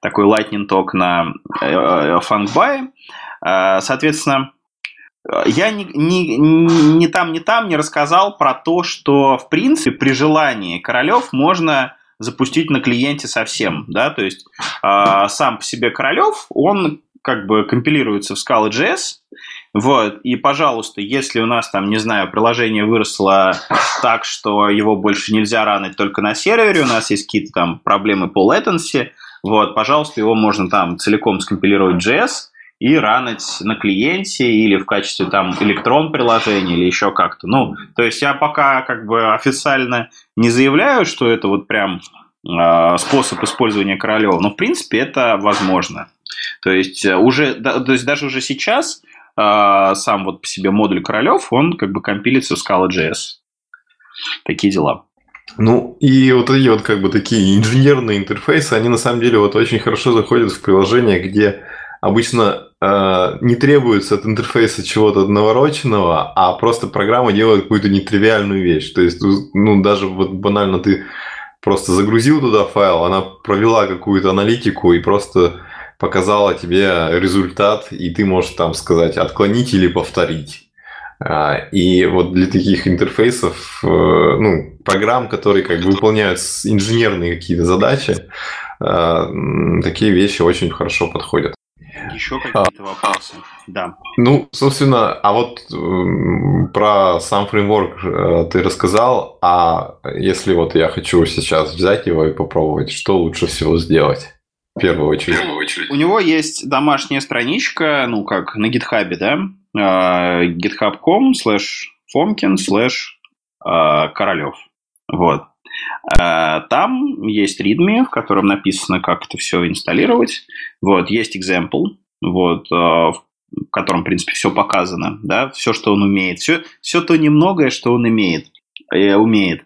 такой lightning talk на э, FunkBuy. А, соответственно, я ни, ни, ни там, ни там не рассказал про то, что, в принципе, при желании Королев можно запустить на клиенте совсем, да, то есть э, сам по себе Королев, он как бы компилируется в Scala.js, вот, и, пожалуйста, если у нас там, не знаю, приложение выросло так, что его больше нельзя ранить только на сервере, у нас есть какие-то там проблемы по latency, вот, пожалуйста, его можно там целиком скомпилировать JS и ранить на клиенте или в качестве там электрон приложения или еще как-то. Ну, то есть я пока как бы официально не заявляю, что это вот прям э, способ использования Королева, но в принципе это возможно. То есть э, уже, да, то есть даже уже сейчас э, сам вот по себе модуль Королев, он как бы компилится в Scala.js. Такие дела. Ну, и вот эти вот как бы такие инженерные интерфейсы, они на самом деле вот очень хорошо заходят в приложения, где обычно э, не требуется от интерфейса чего-то навороченного, а просто программа делает какую-то нетривиальную вещь. То есть, ну, даже вот банально ты просто загрузил туда файл, она провела какую-то аналитику и просто показала тебе результат, и ты можешь там сказать отклонить или повторить. А, и вот для таких интерфейсов, э, ну, программ, которые как бы выполняют инженерные какие-то задачи, э, такие вещи очень хорошо подходят. Еще какие-то а, вопросы? Да. Ну, собственно, а вот про сам фреймворк э, ты рассказал, а если вот я хочу сейчас взять его и попробовать, что лучше всего сделать? В первую очередь. В первую очередь. У него есть домашняя страничка, ну, как на гитхабе, да, uh, github.com slash Foмкин slash а, Королев. Вот. Uh, там есть readme, в котором написано, как это все инсталлировать. Вот, есть example, вот, uh, в котором, в принципе, все показано, да, все, что он умеет, все, все то немногое, что он имеет, э, умеет.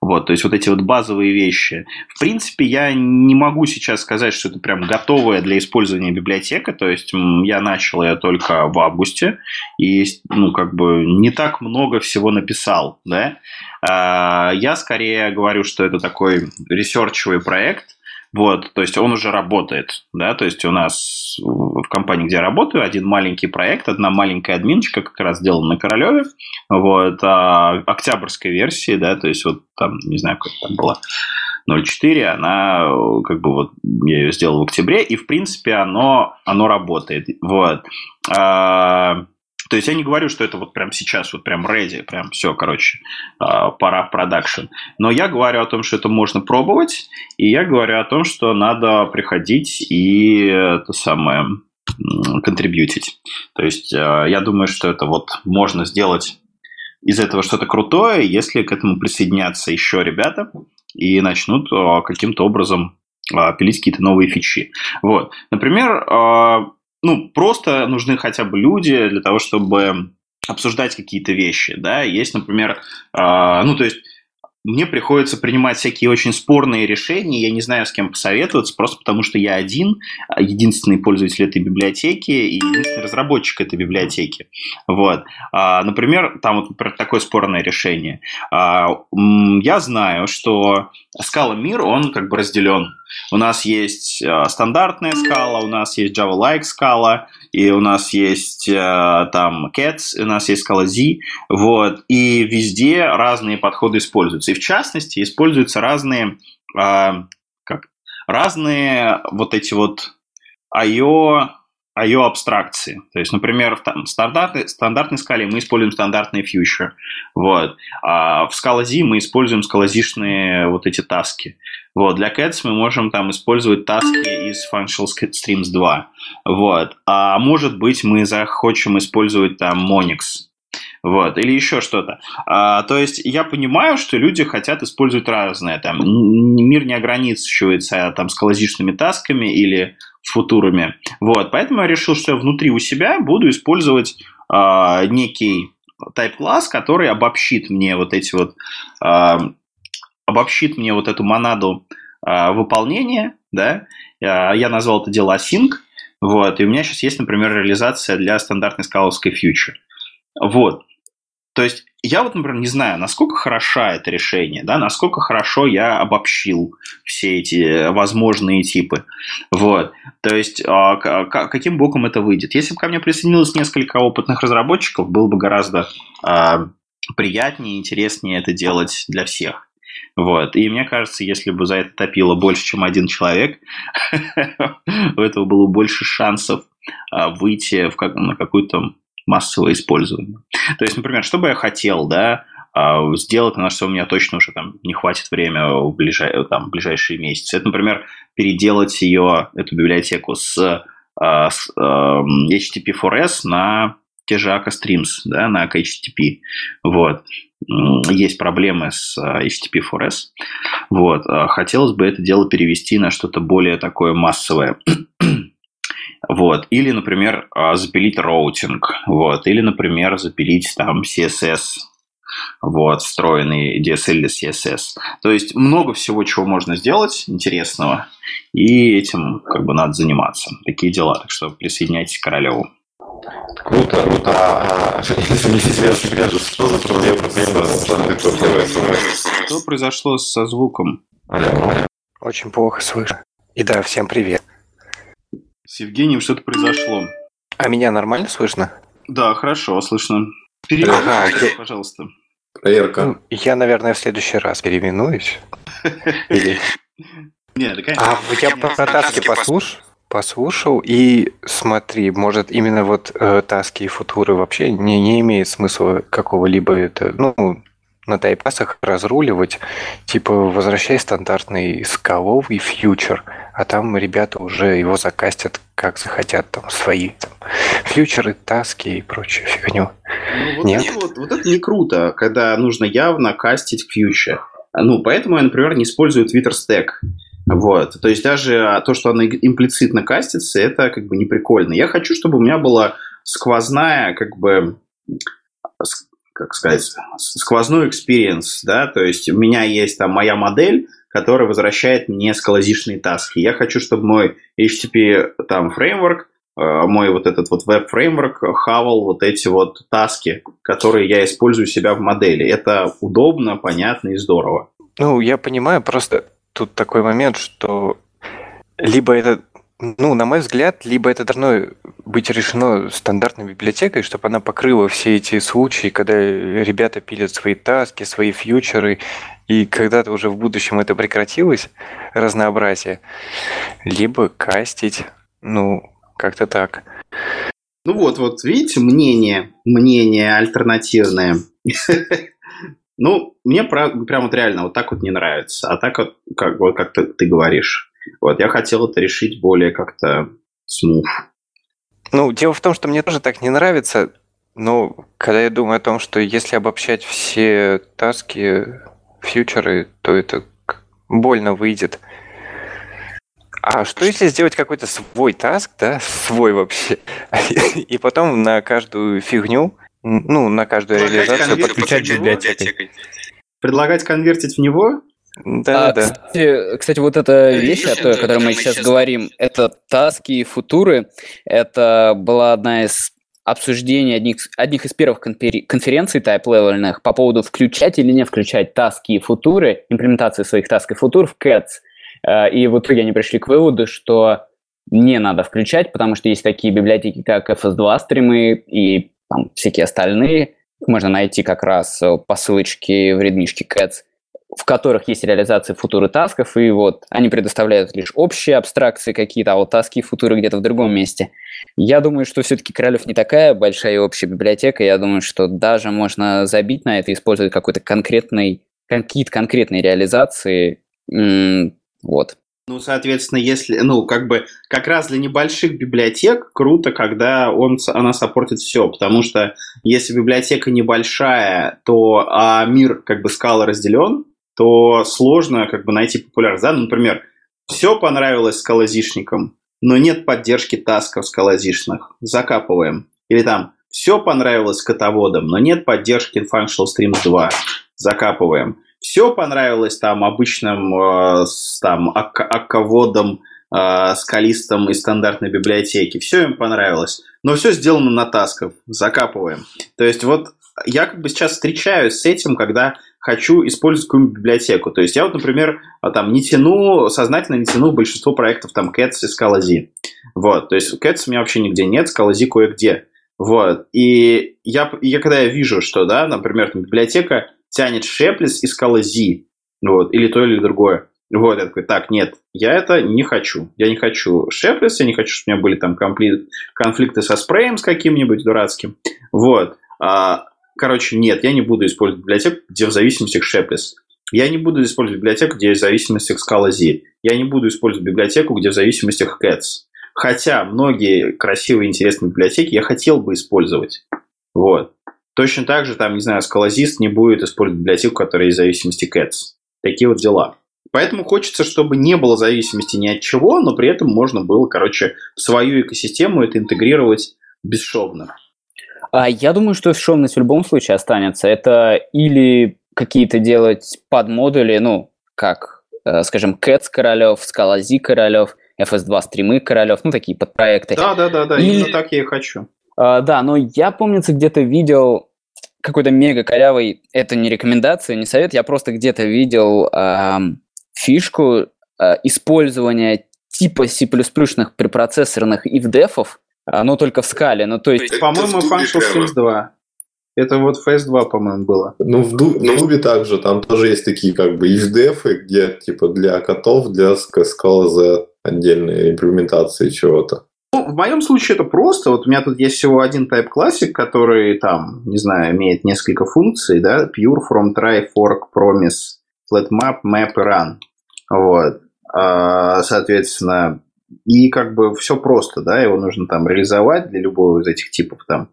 Вот, то есть вот эти вот базовые вещи. В принципе, я не могу сейчас сказать, что это прям готовая для использования библиотека. То есть я начал ее только в августе и, ну, как бы не так много всего написал, да. А, я скорее говорю, что это такой ресерчевый проект, вот, то есть он уже работает, да, то есть у нас в компании, где я работаю, один маленький проект, одна маленькая админочка как раз сделана на Королеве, вот, а октябрьской версии, да, то есть вот там, не знаю, как там была, 0.4, она как бы вот я ее сделал в октябре, и в принципе оно, оно работает, вот. А, то есть я не говорю, что это вот прям сейчас, вот прям ready, прям все, короче, а, пора в продакшн. Но я говорю о том, что это можно пробовать, и я говорю о том, что надо приходить и это самое контрибьютить. То есть а, я думаю, что это вот можно сделать из этого что-то крутое, если к этому присоединятся еще ребята и начнут а, каким-то образом пилить какие-то новые фичи. Вот. Например, ну, просто нужны хотя бы люди для того, чтобы обсуждать какие-то вещи, да, есть, например, э, ну, то есть мне приходится принимать всякие очень спорные решения, я не знаю, с кем посоветоваться, просто потому что я один, а, единственный пользователь этой библиотеки и единственный разработчик этой библиотеки. Вот. А, например, там вот например, такое спорное решение. А, я знаю, что скала мир, он как бы разделен. У нас есть стандартная скала, у нас есть Java-like скала, и у нас есть там Cats, у нас есть скала Z, вот, и везде разные подходы используются. И в частности, используются разные, как, разные вот эти вот IO ее абстракции. То есть, например, в стандартной, стандартной скале мы используем стандартные фьючер. Вот. А в скала Z мы используем скалазишные вот эти таски. Вот. Для Cats мы можем там использовать таски из Functional Streams 2. Вот. А может быть, мы захочем использовать там Monix вот, или еще что-то. А, то есть я понимаю, что люди хотят использовать разное, там, мир не ограничивается там скалазичными тасками или футурами, вот, поэтому я решил, что я внутри у себя буду использовать а, некий type-класс, который обобщит мне вот эти вот, а, обобщит мне вот эту монаду а, выполнения, да, я назвал это дело async, вот, и у меня сейчас есть, например, реализация для стандартной скаловской фьючер. Вот. То есть я вот, например, не знаю, насколько хороша это решение, да, насколько хорошо я обобщил все эти возможные типы. Вот. То есть а, каким боком это выйдет. Если бы ко мне присоединилось несколько опытных разработчиков, было бы гораздо а, приятнее, интереснее это делать для всех. Вот. И мне кажется, если бы за это топило больше, чем один человек, [laughs] у этого было больше шансов а, выйти в как, на какую-то массовое использование. То есть, например, что бы я хотел, да, а, сделать, на что у меня точно уже там не хватит времени в, ближай, там, ближайшие месяцы. Это, например, переделать ее, эту библиотеку с, а, с HTTP4S на те же Akka Streams, да, на HTTP. Вот. Есть проблемы с HTTP4S. Вот. А хотелось бы это дело перевести на что-то более такое массовое. Вот. Или, например, а, запилить роутинг. Вот. Или, например, запилить там CSS вот, встроенный DSL или CSS. То есть много всего, чего можно сделать интересного, и этим как бы надо заниматься. Такие дела. Так что присоединяйтесь к Королеву. Круто, круто. А, что за проблема Что произошло со звуком? Очень плохо слышно. И да, всем привет. С Евгением что-то произошло. А меня нормально слышно? Да, хорошо, слышно. Переименуйся, ага, пожалуйста. Проверка. Ну, я, наверное, в следующий раз переименуюсь. [laughs] Или... Нет, да, конечно. А я про таски послушал, послушал и смотри, может именно вот э, таски и футуры вообще не, не имеет смысла какого-либо это, ну, на тайпасах разруливать, типа возвращай стандартный скаловый фьючер, а там ребята уже его закастят как захотят, там свои там, фьючеры, таски и прочую фигню. Ну, вот, Нет? Вот, вот это не круто, когда нужно явно кастить фьючер. Ну, поэтому я, например, не использую Twitter Stack. Вот. То есть даже то, что оно имплицитно кастится, это как бы не прикольно. Я хочу, чтобы у меня была сквозная, как бы, как сказать, сквозной experience, да, то есть у меня есть там моя модель, которая возвращает мне скалазишные таски. Я хочу, чтобы мой HTTP там фреймворк, э, мой вот этот вот веб-фреймворк хавал вот эти вот таски, которые я использую себя в модели. Это удобно, понятно и здорово. Ну, я понимаю, просто тут такой момент, что либо это ну, на мой взгляд, либо это должно быть решено стандартной библиотекой, чтобы она покрыла все эти случаи, когда ребята пилят свои таски, свои фьючеры, и когда-то уже в будущем это прекратилось, разнообразие, либо кастить, ну, как-то так. Ну вот, вот видите, мнение, мнение альтернативное. [laughs] Ну, мне прям вот реально вот так вот не нравится. А так вот, как, вот как ты, ты говоришь. Вот, я хотел это решить более как-то смув. Ну, дело в том, что мне тоже так не нравится, но когда я думаю о том, что если обобщать все таски, фьючеры, то это больно выйдет. А что если сделать какой-то свой таск, да, [laughs] свой вообще, и потом на каждую фигню, ну, на каждую реализацию подключать библиотекой? Предлагать конвертить в него? Да, а, да. Кстати, кстати, вот эта вещь, о той, о которой мы сейчас говорим, это таски и футуры. Это была одна из обсуждений одних, одних из первых конференций тайп-левельных по поводу включать или не включать таски и футуры, имплементации своих таск и футур в CATS. Э, и в итоге они пришли к выводу, что не надо включать, потому что есть такие библиотеки, как FS2 стримы и там, всякие остальные. Их можно найти как раз по ссылочке в редмишке CATS в которых есть реализация футуры тасков, и вот они предоставляют лишь общие абстракции какие-то, а вот таски и футуры где-то в другом месте. Я думаю, что все-таки Королев не такая большая и общая библиотека, я думаю, что даже можно забить на это использовать какой-то конкретный, какие-то конкретные реализации, вот. Ну, соответственно, если, ну, как бы, как раз для небольших библиотек круто, когда он, она саппортит все, потому что если библиотека небольшая, то а мир, как бы, скала разделен, то сложно, как бы, найти популярность, да, ну, например, все понравилось скалозишникам, но нет поддержки тасков скалозишных, закапываем. Или там, все понравилось котоводам, но нет поддержки Functional Streams 2, закапываем все понравилось там обычным э, там акководам, э, скалистам из стандартной библиотеки. Все им понравилось. Но все сделано на тасков. Закапываем. То есть вот я как бы сейчас встречаюсь с этим, когда хочу использовать какую-нибудь библиотеку. То есть я вот, например, а, там не тяну, сознательно не тяну большинство проектов там Cats и Scala Вот, то есть Cats у меня вообще нигде нет, Scala кое-где. Вот, и я, я когда я вижу, что, да, например, там библиотека тянет Шеплис и Z, вот, или то, или другое. Вот, я такой, так, нет, я это не хочу. Я не хочу Шеплис, я не хочу, чтобы у меня были там конфликты со спреем с каким-нибудь дурацким. Вот. А, короче, нет, я не буду использовать библиотеку, где в зависимости Шеплис. Я не буду использовать библиотеку, где в зависимости Scala Z. Я не буду использовать библиотеку, где в зависимости Cats. Хотя многие красивые, интересные библиотеки я хотел бы использовать. Вот. Точно так же, там, не знаю, скалозист не будет использовать библиотеку, которая из зависимости Cats. Такие вот дела. Поэтому хочется, чтобы не было зависимости ни от чего, но при этом можно было, короче, свою экосистему это интегрировать бесшовно. А я думаю, что бесшовность в любом случае останется. Это или какие-то делать подмодули, ну, как, э, скажем, Cats Королев, Z Королев, FS2 стримы Королев, ну, такие подпроекты. Да, да, да, да, или... именно так я и хочу. Uh, да, но я, помнится, где-то видел какой-то мега корявый, это не рекомендация, не совет, я просто где-то видел э, фишку э, использования типа C++ препроцессорных if-дефов, э, но только в скале, ну то есть... По-моему, Functional Streams 2. Это вот FS2, по-моему, было. Ну, в Дубе также, там тоже есть такие как бы if-дефы, где типа для котов, для Scala Z отдельные имплементации чего-то. Ну, в моем случае это просто. Вот у меня тут есть всего один Type Classic, который там, не знаю, имеет несколько функций, да, pure, from, try, fork, promise, flat map, map и run. Вот. А, соответственно, и как бы все просто, да, его нужно там реализовать для любого из этих типов там.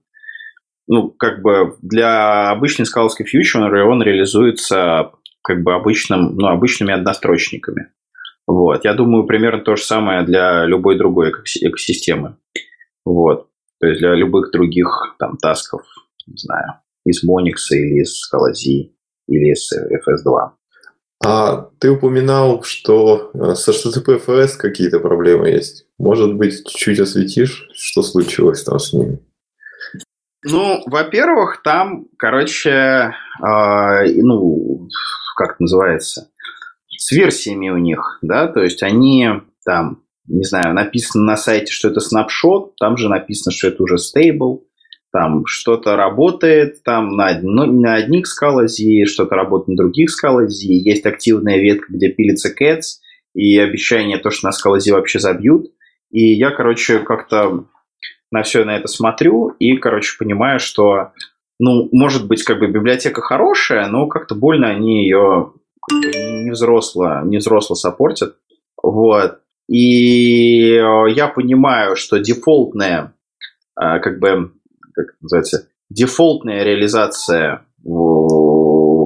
Ну, как бы для обычной скаловской фьючер он реализуется как бы обычным, ну, обычными однострочниками. Вот. Я думаю, примерно то же самое для любой другой экосистемы. Вот. То есть для любых других там тасков, не знаю, из Monix или из Scala или из FS2. А ты упоминал, что э, со HTTP FS какие-то проблемы есть. Может быть, чуть-чуть осветишь, что случилось там с ними? Ну, во-первых, там, короче, э, ну, как это называется, с версиями у них, да, то есть они там, не знаю, написано на сайте, что это снапшот, там же написано, что это уже стейбл, там что-то работает там на, ну, на одних скалази, что-то работает на других скалази, есть активная ветка, где пилится cats, и обещание то, что на скалази вообще забьют, и я, короче, как-то на все на это смотрю и, короче, понимаю, что ну, может быть, как бы библиотека хорошая, но как-то больно они ее не взросло, не взросло саппортят. Вот. И э, я понимаю, что дефолтная, э, как бы, как называется, дефолтная реализация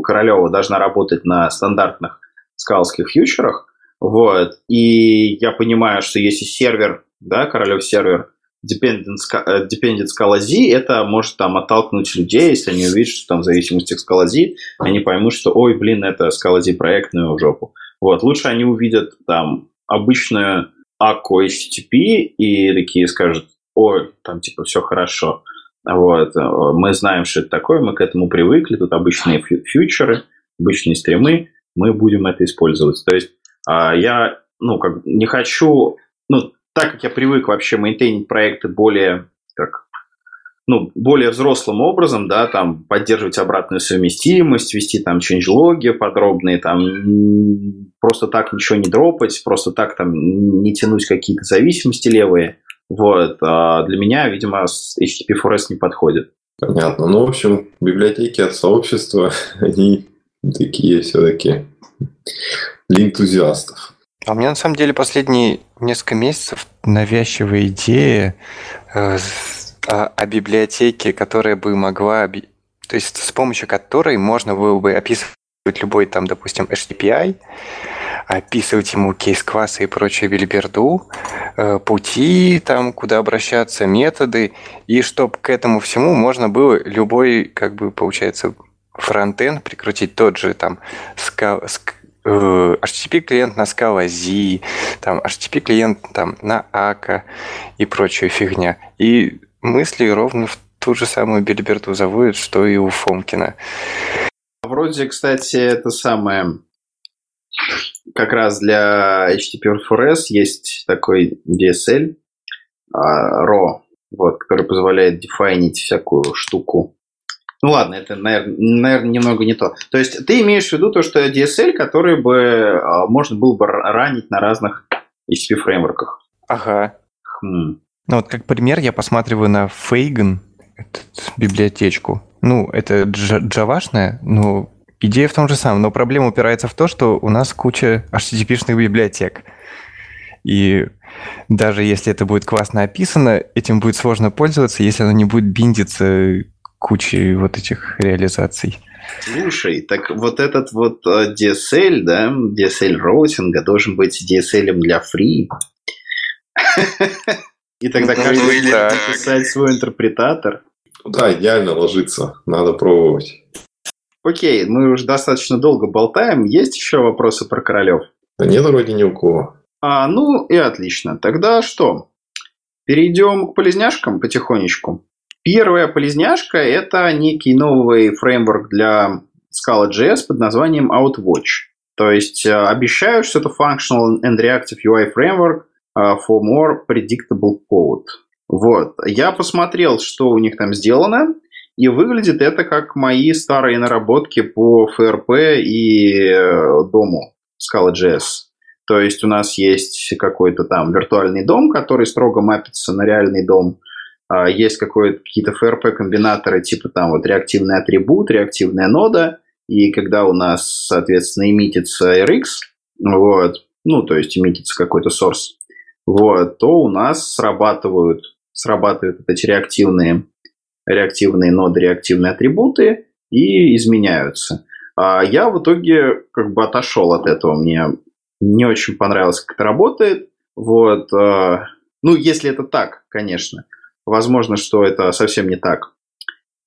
Королева должна работать на стандартных скалских фьючерах. Вот. И я понимаю, что если сервер, да, Королев сервер, э, dependent Scala Z, это может там оттолкнуть людей, если они увидят, что там от Scala Z, они поймут, что, ой, блин, это Scala Z проектную жопу. Вот, лучше они увидят там обычную ACO HTTP и такие скажут, ой, там типа все хорошо. Вот, мы знаем, что это такое, мы к этому привыкли, тут обычные фьючеры, обычные стримы, мы будем это использовать. То есть а, я, ну, как не хочу, ну, так как я привык вообще мейнтейнить проекты более как ну, более взрослым образом, да, там, поддерживать обратную совместимость, вести там change-логи подробные, там, просто так ничего не дропать, просто так там не тянуть какие-то зависимости левые. Вот. А для меня, видимо, HTTP4S не подходит. Понятно. Ну, в общем, библиотеки от сообщества, [laughs] они такие все-таки для энтузиастов. А у меня на самом деле последние несколько месяцев навязчивая идея э, о, о библиотеке, которая бы могла, то есть с помощью которой можно было бы описывать любой там, допустим, HTTPI, описывать ему кейс-классы и прочую бельберду, э, пути, там, куда обращаться, методы, и чтобы к этому всему можно было любой, как бы, получается, фронтенд прикрутить тот же там Э, HTTP клиент на Scala Z, там HTTP клиент там на Ака и прочая фигня. И мысли ровно в ту же самую Бильберту заводят, что и у Фомкина. Вроде, кстати, это самое как раз для HTTP4S есть такой DSL, uh, RAW, вот, который позволяет дефайнить всякую штуку ну ладно, это, наверное, наверное, немного не то. То есть ты имеешь в виду то, что DSL, который бы а, можно было бы ранить на разных HTTP фреймворках. Ага. Хм. Ну вот как пример я посматриваю на Fagan, эту библиотечку. Ну, это джавашная, но идея в том же самом. Но проблема упирается в то, что у нас куча HTTP-шных библиотек. И даже если это будет классно описано, этим будет сложно пользоваться, если оно не будет биндиться кучей вот этих реализаций. Слушай, так вот этот вот э, DSL, да, DSL роутинга должен быть DSL для free. [laughs] И тогда ну, каждый будет писать свой интерпретатор. Да, идеально ложится. Надо пробовать. Окей, мы уже достаточно долго болтаем. Есть еще вопросы про королев? Да нет, вроде ни у кого. А, ну и отлично. Тогда что? Перейдем к полезняшкам потихонечку. Первая полезняшка – это некий новый фреймворк для Scala.js под названием OutWatch. То есть э, обещают, что это Functional and Reactive UI Framework э, for more predictable code. Вот. Я посмотрел, что у них там сделано, и выглядит это как мои старые наработки по FRP и э, дому Scala.js. То есть у нас есть какой-то там виртуальный дом, который строго мапится на реальный дом, а, есть какие-то FRP-комбинаторы, типа там вот реактивный атрибут, реактивная нода, и когда у нас, соответственно, имитится RX, вот, ну, то есть имитится какой-то source, вот, то у нас срабатывают, срабатывают эти реактивные, реактивные ноды, реактивные атрибуты и изменяются. А я в итоге как бы отошел от этого. Мне не очень понравилось, как это работает. Вот. А, ну, если это так, конечно. Возможно, что это совсем не так.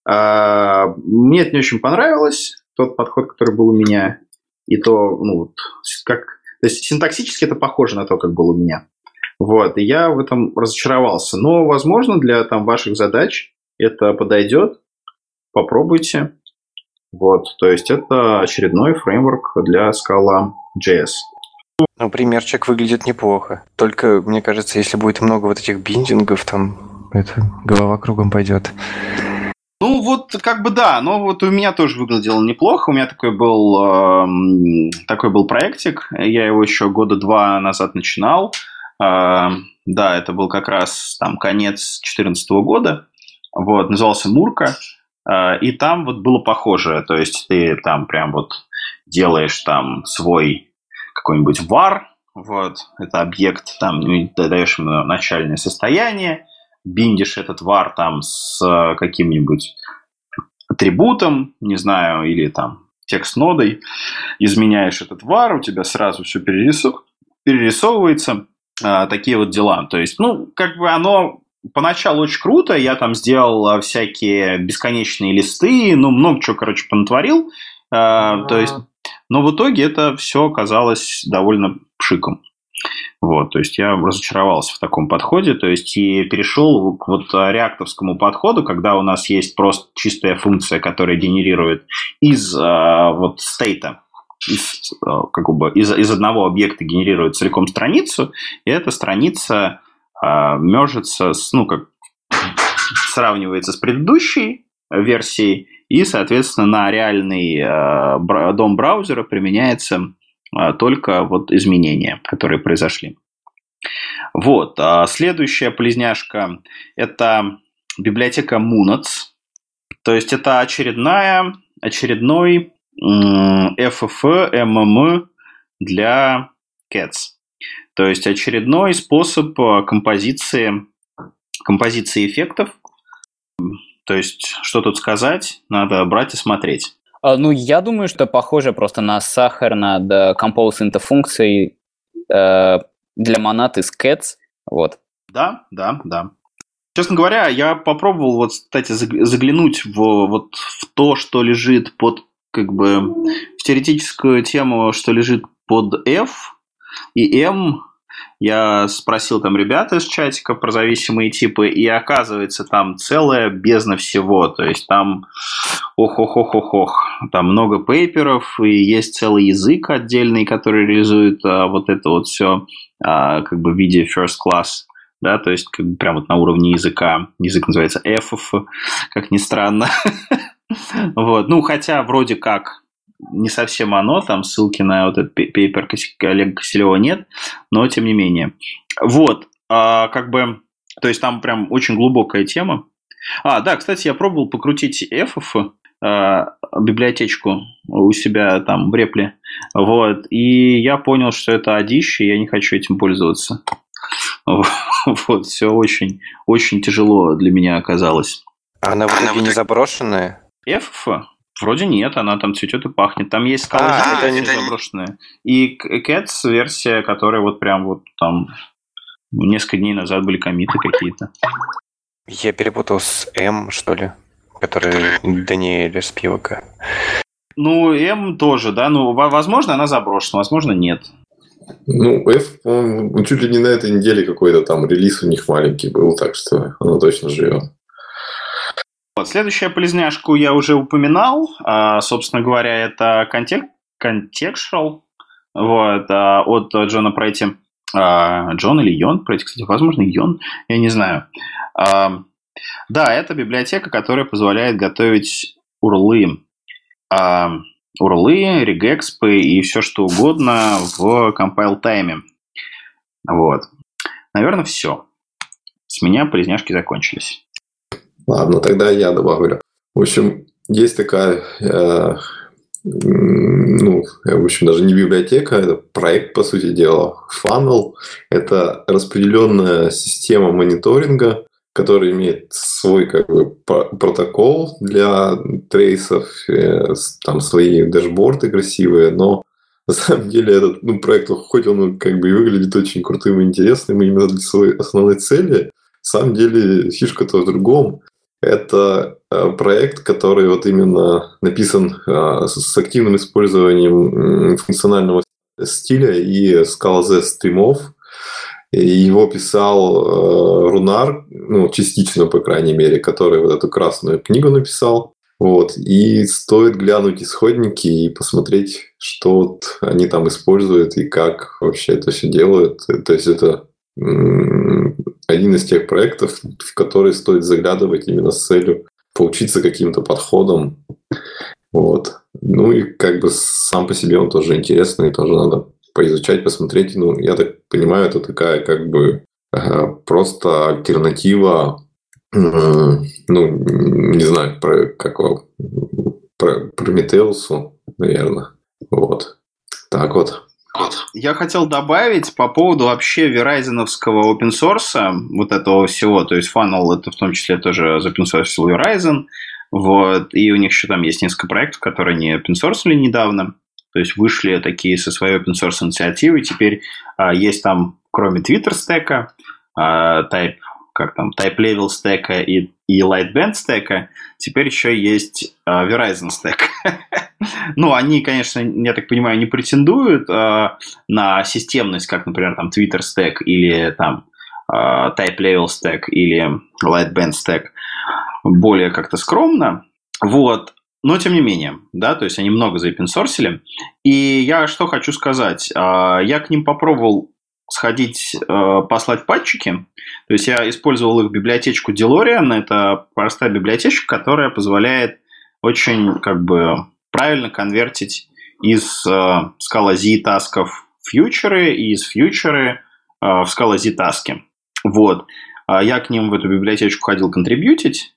А, мне это не очень понравилось, тот подход, который был у меня. И то, ну, вот, как... То есть синтаксически это похоже на то, как был у меня. Вот, и я в этом разочаровался. Но, возможно, для там, ваших задач это подойдет. Попробуйте. Вот, то есть это очередной фреймворк для Scala.js. Ну, примерчик выглядит неплохо. Только, мне кажется, если будет много вот этих биндингов, там это голова кругом пойдет. Ну, вот как бы да, но вот у меня тоже выглядело неплохо. У меня такой был, э, такой был проектик. Я его еще года два назад начинал. Э, да, это был как раз там конец 2014 года. Вот, назывался Мурка. Э, и там вот было похоже. То есть ты там прям вот делаешь там свой какой-нибудь var, вот, это объект, там, ты даешь ему начальное состояние, биндишь этот var там с э, каким-нибудь атрибутом, не знаю, или там текст-нодой, изменяешь этот var, у тебя сразу все перерисов... перерисовывается, а, такие вот дела. То есть, ну, как бы оно поначалу очень круто, я там сделал э, всякие бесконечные листы, ну, много чего, короче, понатворил, а, то есть, но в итоге это все оказалось довольно пшиком. Вот, то есть я разочаровался в таком подходе, то есть и перешел к вот реактовскому подходу, когда у нас есть просто чистая функция, которая генерирует из а, вот стейта, из, а, как бы, из, из одного объекта генерирует целиком страницу, и эта страница а, мержится с, ну, как сравнивается с предыдущей версией, и, соответственно, на реальный э, дом браузера применяется э, только вот изменения, которые произошли. Вот. А следующая полезняшка – это библиотека Munoz. То есть это очередная, очередной FFF MMM для Cats. То есть очередной способ э, композиции, композиции эффектов. То есть, что тут сказать, надо брать и смотреть. А, ну, я думаю, что похоже просто на сахар над compose into функцией э, для монад из Cats. Вот. Да, да, да. Честно говоря, я попробовал, вот, кстати, заглянуть в, вот, в то, что лежит под, как бы, в теоретическую тему, что лежит под F и M. Я спросил там ребят из чатика про зависимые типы, и оказывается, там целая бездна всего. То есть там ох-ох-ох-ох-ох. Там много пейперов, и есть целый язык отдельный, который реализует а, вот это вот все а, как бы в виде first class да, то есть как бы прям вот на уровне языка. Язык называется EFF, как ни странно. [laughs] вот, ну, хотя вроде как не совсем оно, там ссылки на вот этот пейпер Олега Киселева нет, но тем не менее. Вот, а, как бы, то есть там прям очень глубокая тема. А, да, кстати, я пробовал покрутить EFF, а, библиотечку у себя там в репле, вот, и я понял, что это одище, и я не хочу этим пользоваться. [laughs] Вот, все очень, очень тяжело для меня оказалось. А она вроде не заброшенная? F? Вроде нет, она там цветет и пахнет. Там есть скалы, а, это не заброшенная. И Cats версия, которая вот прям вот там несколько дней назад были комиты какие-то. Я перепутал с М, что ли, который Даниэль с пивока. Ну, М тоже, да. Ну, возможно, она заброшена, возможно, нет. Ну, F, он чуть ли не на этой неделе какой-то там релиз у них маленький был, так что она точно живет. Вот, следующая полезняшку я уже упоминал. А, собственно говоря, это контек... Contextual вот, а, от Джона Пройти. А, Джон или Йон Пройти, кстати, возможно, Йон, я не знаю. А, да, это библиотека, которая позволяет готовить урлы. А, урлы, регэкспы и все что угодно в compile тайме. Вот. Наверное, все. С меня полезняшки закончились. Ладно, тогда я добавлю. В общем, есть такая, э, ну, в общем, даже не библиотека, это проект, по сути дела, Funnel. Это распределенная система мониторинга, который имеет свой как бы протокол для трейсов, э, там свои дашборды красивые, но на самом деле этот ну, проект, хоть он как бы выглядит очень крутым и интересным именно для своей основной цели, на самом деле фишка-то в другом. Это э, проект, который вот именно написан э, с активным использованием функционального стиля и скала Z стримов, его писал э, Рунар, ну, частично, по крайней мере, который вот эту красную книгу написал. Вот. И стоит глянуть исходники и посмотреть, что вот они там используют и как вообще это все делают. То есть это один из тех проектов, в который стоит заглядывать именно с целью поучиться каким-то подходам. Вот. Ну и как бы сам по себе он тоже интересный, тоже надо поизучать, посмотреть. Ну, я так понимаю, это такая как бы просто альтернатива, ну, не знаю, про какого, про Прометеусу, наверное. Вот. Так вот. Я хотел добавить по поводу вообще верайзеновского open source, вот этого всего, то есть Funnel это в том числе тоже open source Verizon, вот, и у них еще там есть несколько проектов, которые они open source недавно. То есть вышли такие со своей open source инициативы. Теперь а, есть там, кроме Twitter стека, а, type, как там, type level стека и, и lightband стека, теперь еще есть а, Verizon стек. [laughs] ну, они, конечно, я так понимаю, не претендуют а, на системность, как, например, там Twitter стек или там а, type level stack или lightband stack более как-то скромно. Вот. Но тем не менее, да, то есть они много заопенсорсили. И я что хочу сказать. Я к ним попробовал сходить, послать патчики. То есть я использовал их библиотечку DeLorean. Это простая библиотечка, которая позволяет очень как бы правильно конвертить из э, Scala Z тасков фьючеры и из фьючеры э, в Scala Z таски. Вот. А я к ним в эту библиотечку ходил контрибьютить,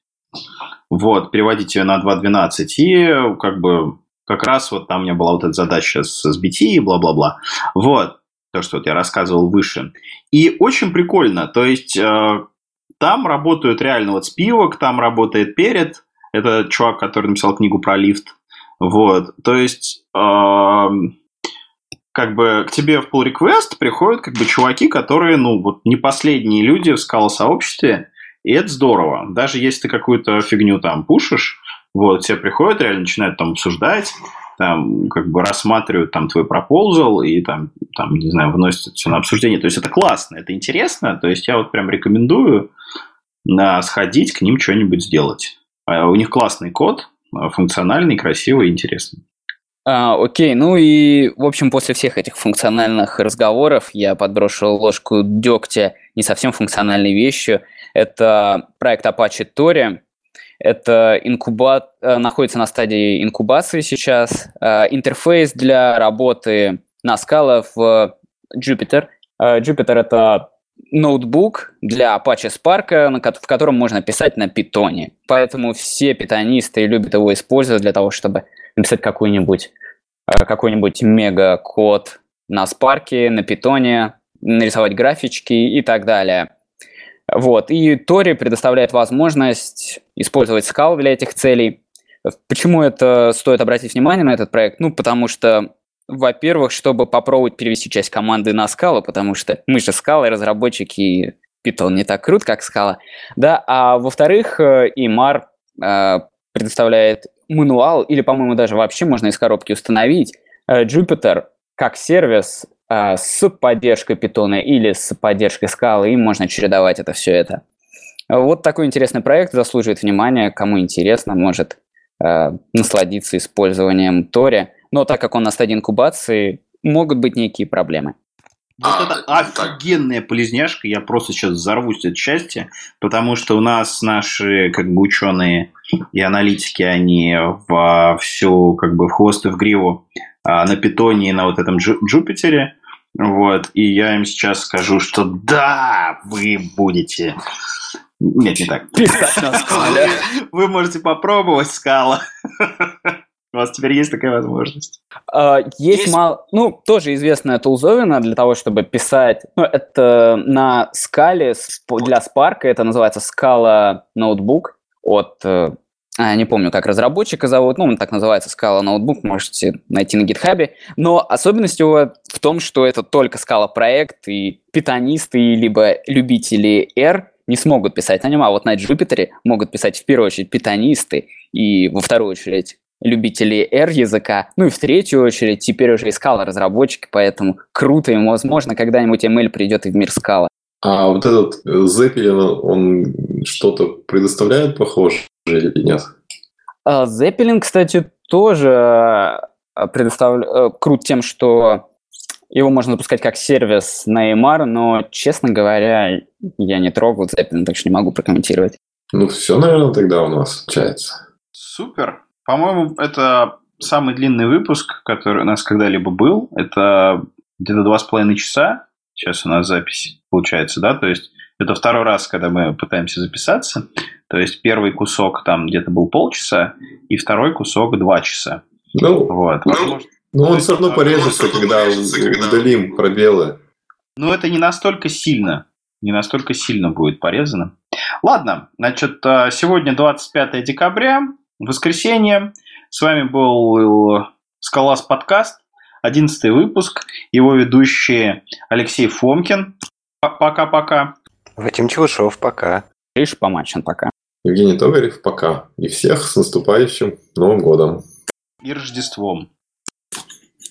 вот, переводить ее на 2.12, и как бы как раз вот там у меня была вот эта задача с SBT и бла-бла-бла. Вот, то, что вот я рассказывал выше. И очень прикольно, то есть э, там работают реально вот спивок, там работает перед, это чувак, который написал книгу про лифт. Вот, то есть э, как бы к тебе в pull request приходят как бы чуваки, которые, ну, вот не последние люди в скала-сообществе, и это здорово. Даже если ты какую-то фигню там пушишь, вот, все приходят, реально начинают там обсуждать, там, как бы рассматривают там твой пропозал и там, там, не знаю, выносят все на обсуждение. То есть это классно, это интересно. То есть я вот прям рекомендую на сходить к ним что-нибудь сделать. А у них классный код, функциональный, красивый, интересный. А, окей, ну и, в общем, после всех этих функциональных разговоров я подброшу ложку дегтя не совсем функциональной вещью. Это проект Apache Tori. Это инкубат... Э, находится на стадии инкубации сейчас. Э, интерфейс для работы на скала в Jupyter. Э, Jupyter — это ноутбук для Apache Spark, в котором можно писать на питоне. Поэтому все питонисты любят его использовать для того, чтобы написать какой-нибудь какой-нибудь мега-код на спарке, на питоне, нарисовать графички и так далее. Вот. И Тори предоставляет возможность использовать скал для этих целей. Почему это стоит обратить внимание на этот проект? Ну, потому что, во-первых, чтобы попробовать перевести часть команды на скалу, потому что мы же скалы, разработчики, и Python не так крут, как скала. Да, а во-вторых, э, Имар э, предоставляет мануал, или, по-моему, даже вообще можно из коробки установить э, Jupyter как сервис с поддержкой питона или с поддержкой скалы, и можно чередовать это все это. Вот такой интересный проект заслуживает внимания. Кому интересно, может э, насладиться использованием Тори. Но так как он на стадии инкубации, могут быть некие проблемы. Вот а, это офигенная полезняшка, я просто сейчас взорвусь от счастья, потому что у нас наши как бы ученые и аналитики, они в всю как бы в хвост и в гриву а, на питоне и на вот этом Джупитере, вот, и я им сейчас скажу, что да, вы будете нет, не так. Писать на скале. Вы можете попробовать скала. У вас теперь есть такая возможность? Uh, есть, есть... мало... Ну, тоже известная тулзовина для того, чтобы писать... Ну, это на скале для Spark, это называется Scala Notebook от... Uh, не помню, как разработчика зовут, ну, он так называется, Scala Notebook, можете найти на гитхабе. Но особенность его в том, что это только Scala проект, и питонисты, либо любители R не смогут писать на нем, а вот на Jupyter могут писать в первую очередь питонисты, и во вторую очередь любителей R-языка. Ну и в третью очередь теперь уже и Scala разработчики, поэтому круто, и возможно когда-нибудь ML придет и в мир Scala. А вот этот Zeppelin, он что-то предоставляет похоже или нет? А, Zeppelin, кстати, тоже а, предоставляет э, крут тем, что его можно запускать как сервис на EMR, но, честно говоря, я не трогал Zeppelin, так что не могу прокомментировать. Ну, все, наверное, тогда у нас получается. Супер. По-моему, это самый длинный выпуск, который у нас когда-либо был. Это где-то два с половиной часа. Сейчас у нас запись получается, да? То есть это второй раз, когда мы пытаемся записаться. То есть первый кусок там где-то был полчаса, и второй кусок два часа. Ну, вот. ну, ну он все равно порежется, когда удалим пробелы. Ну, это не настолько сильно. Не настолько сильно будет порезано. Ладно, значит, а, сегодня 25 декабря воскресенье. С вами был Скалас подкаст, 11 выпуск. Его ведущие Алексей Фомкин. Пока-пока. Вадим Челышев, пока. Гриш Помачин, пока. Евгений Тогарев, пока. И всех с наступающим Новым годом. И Рождеством.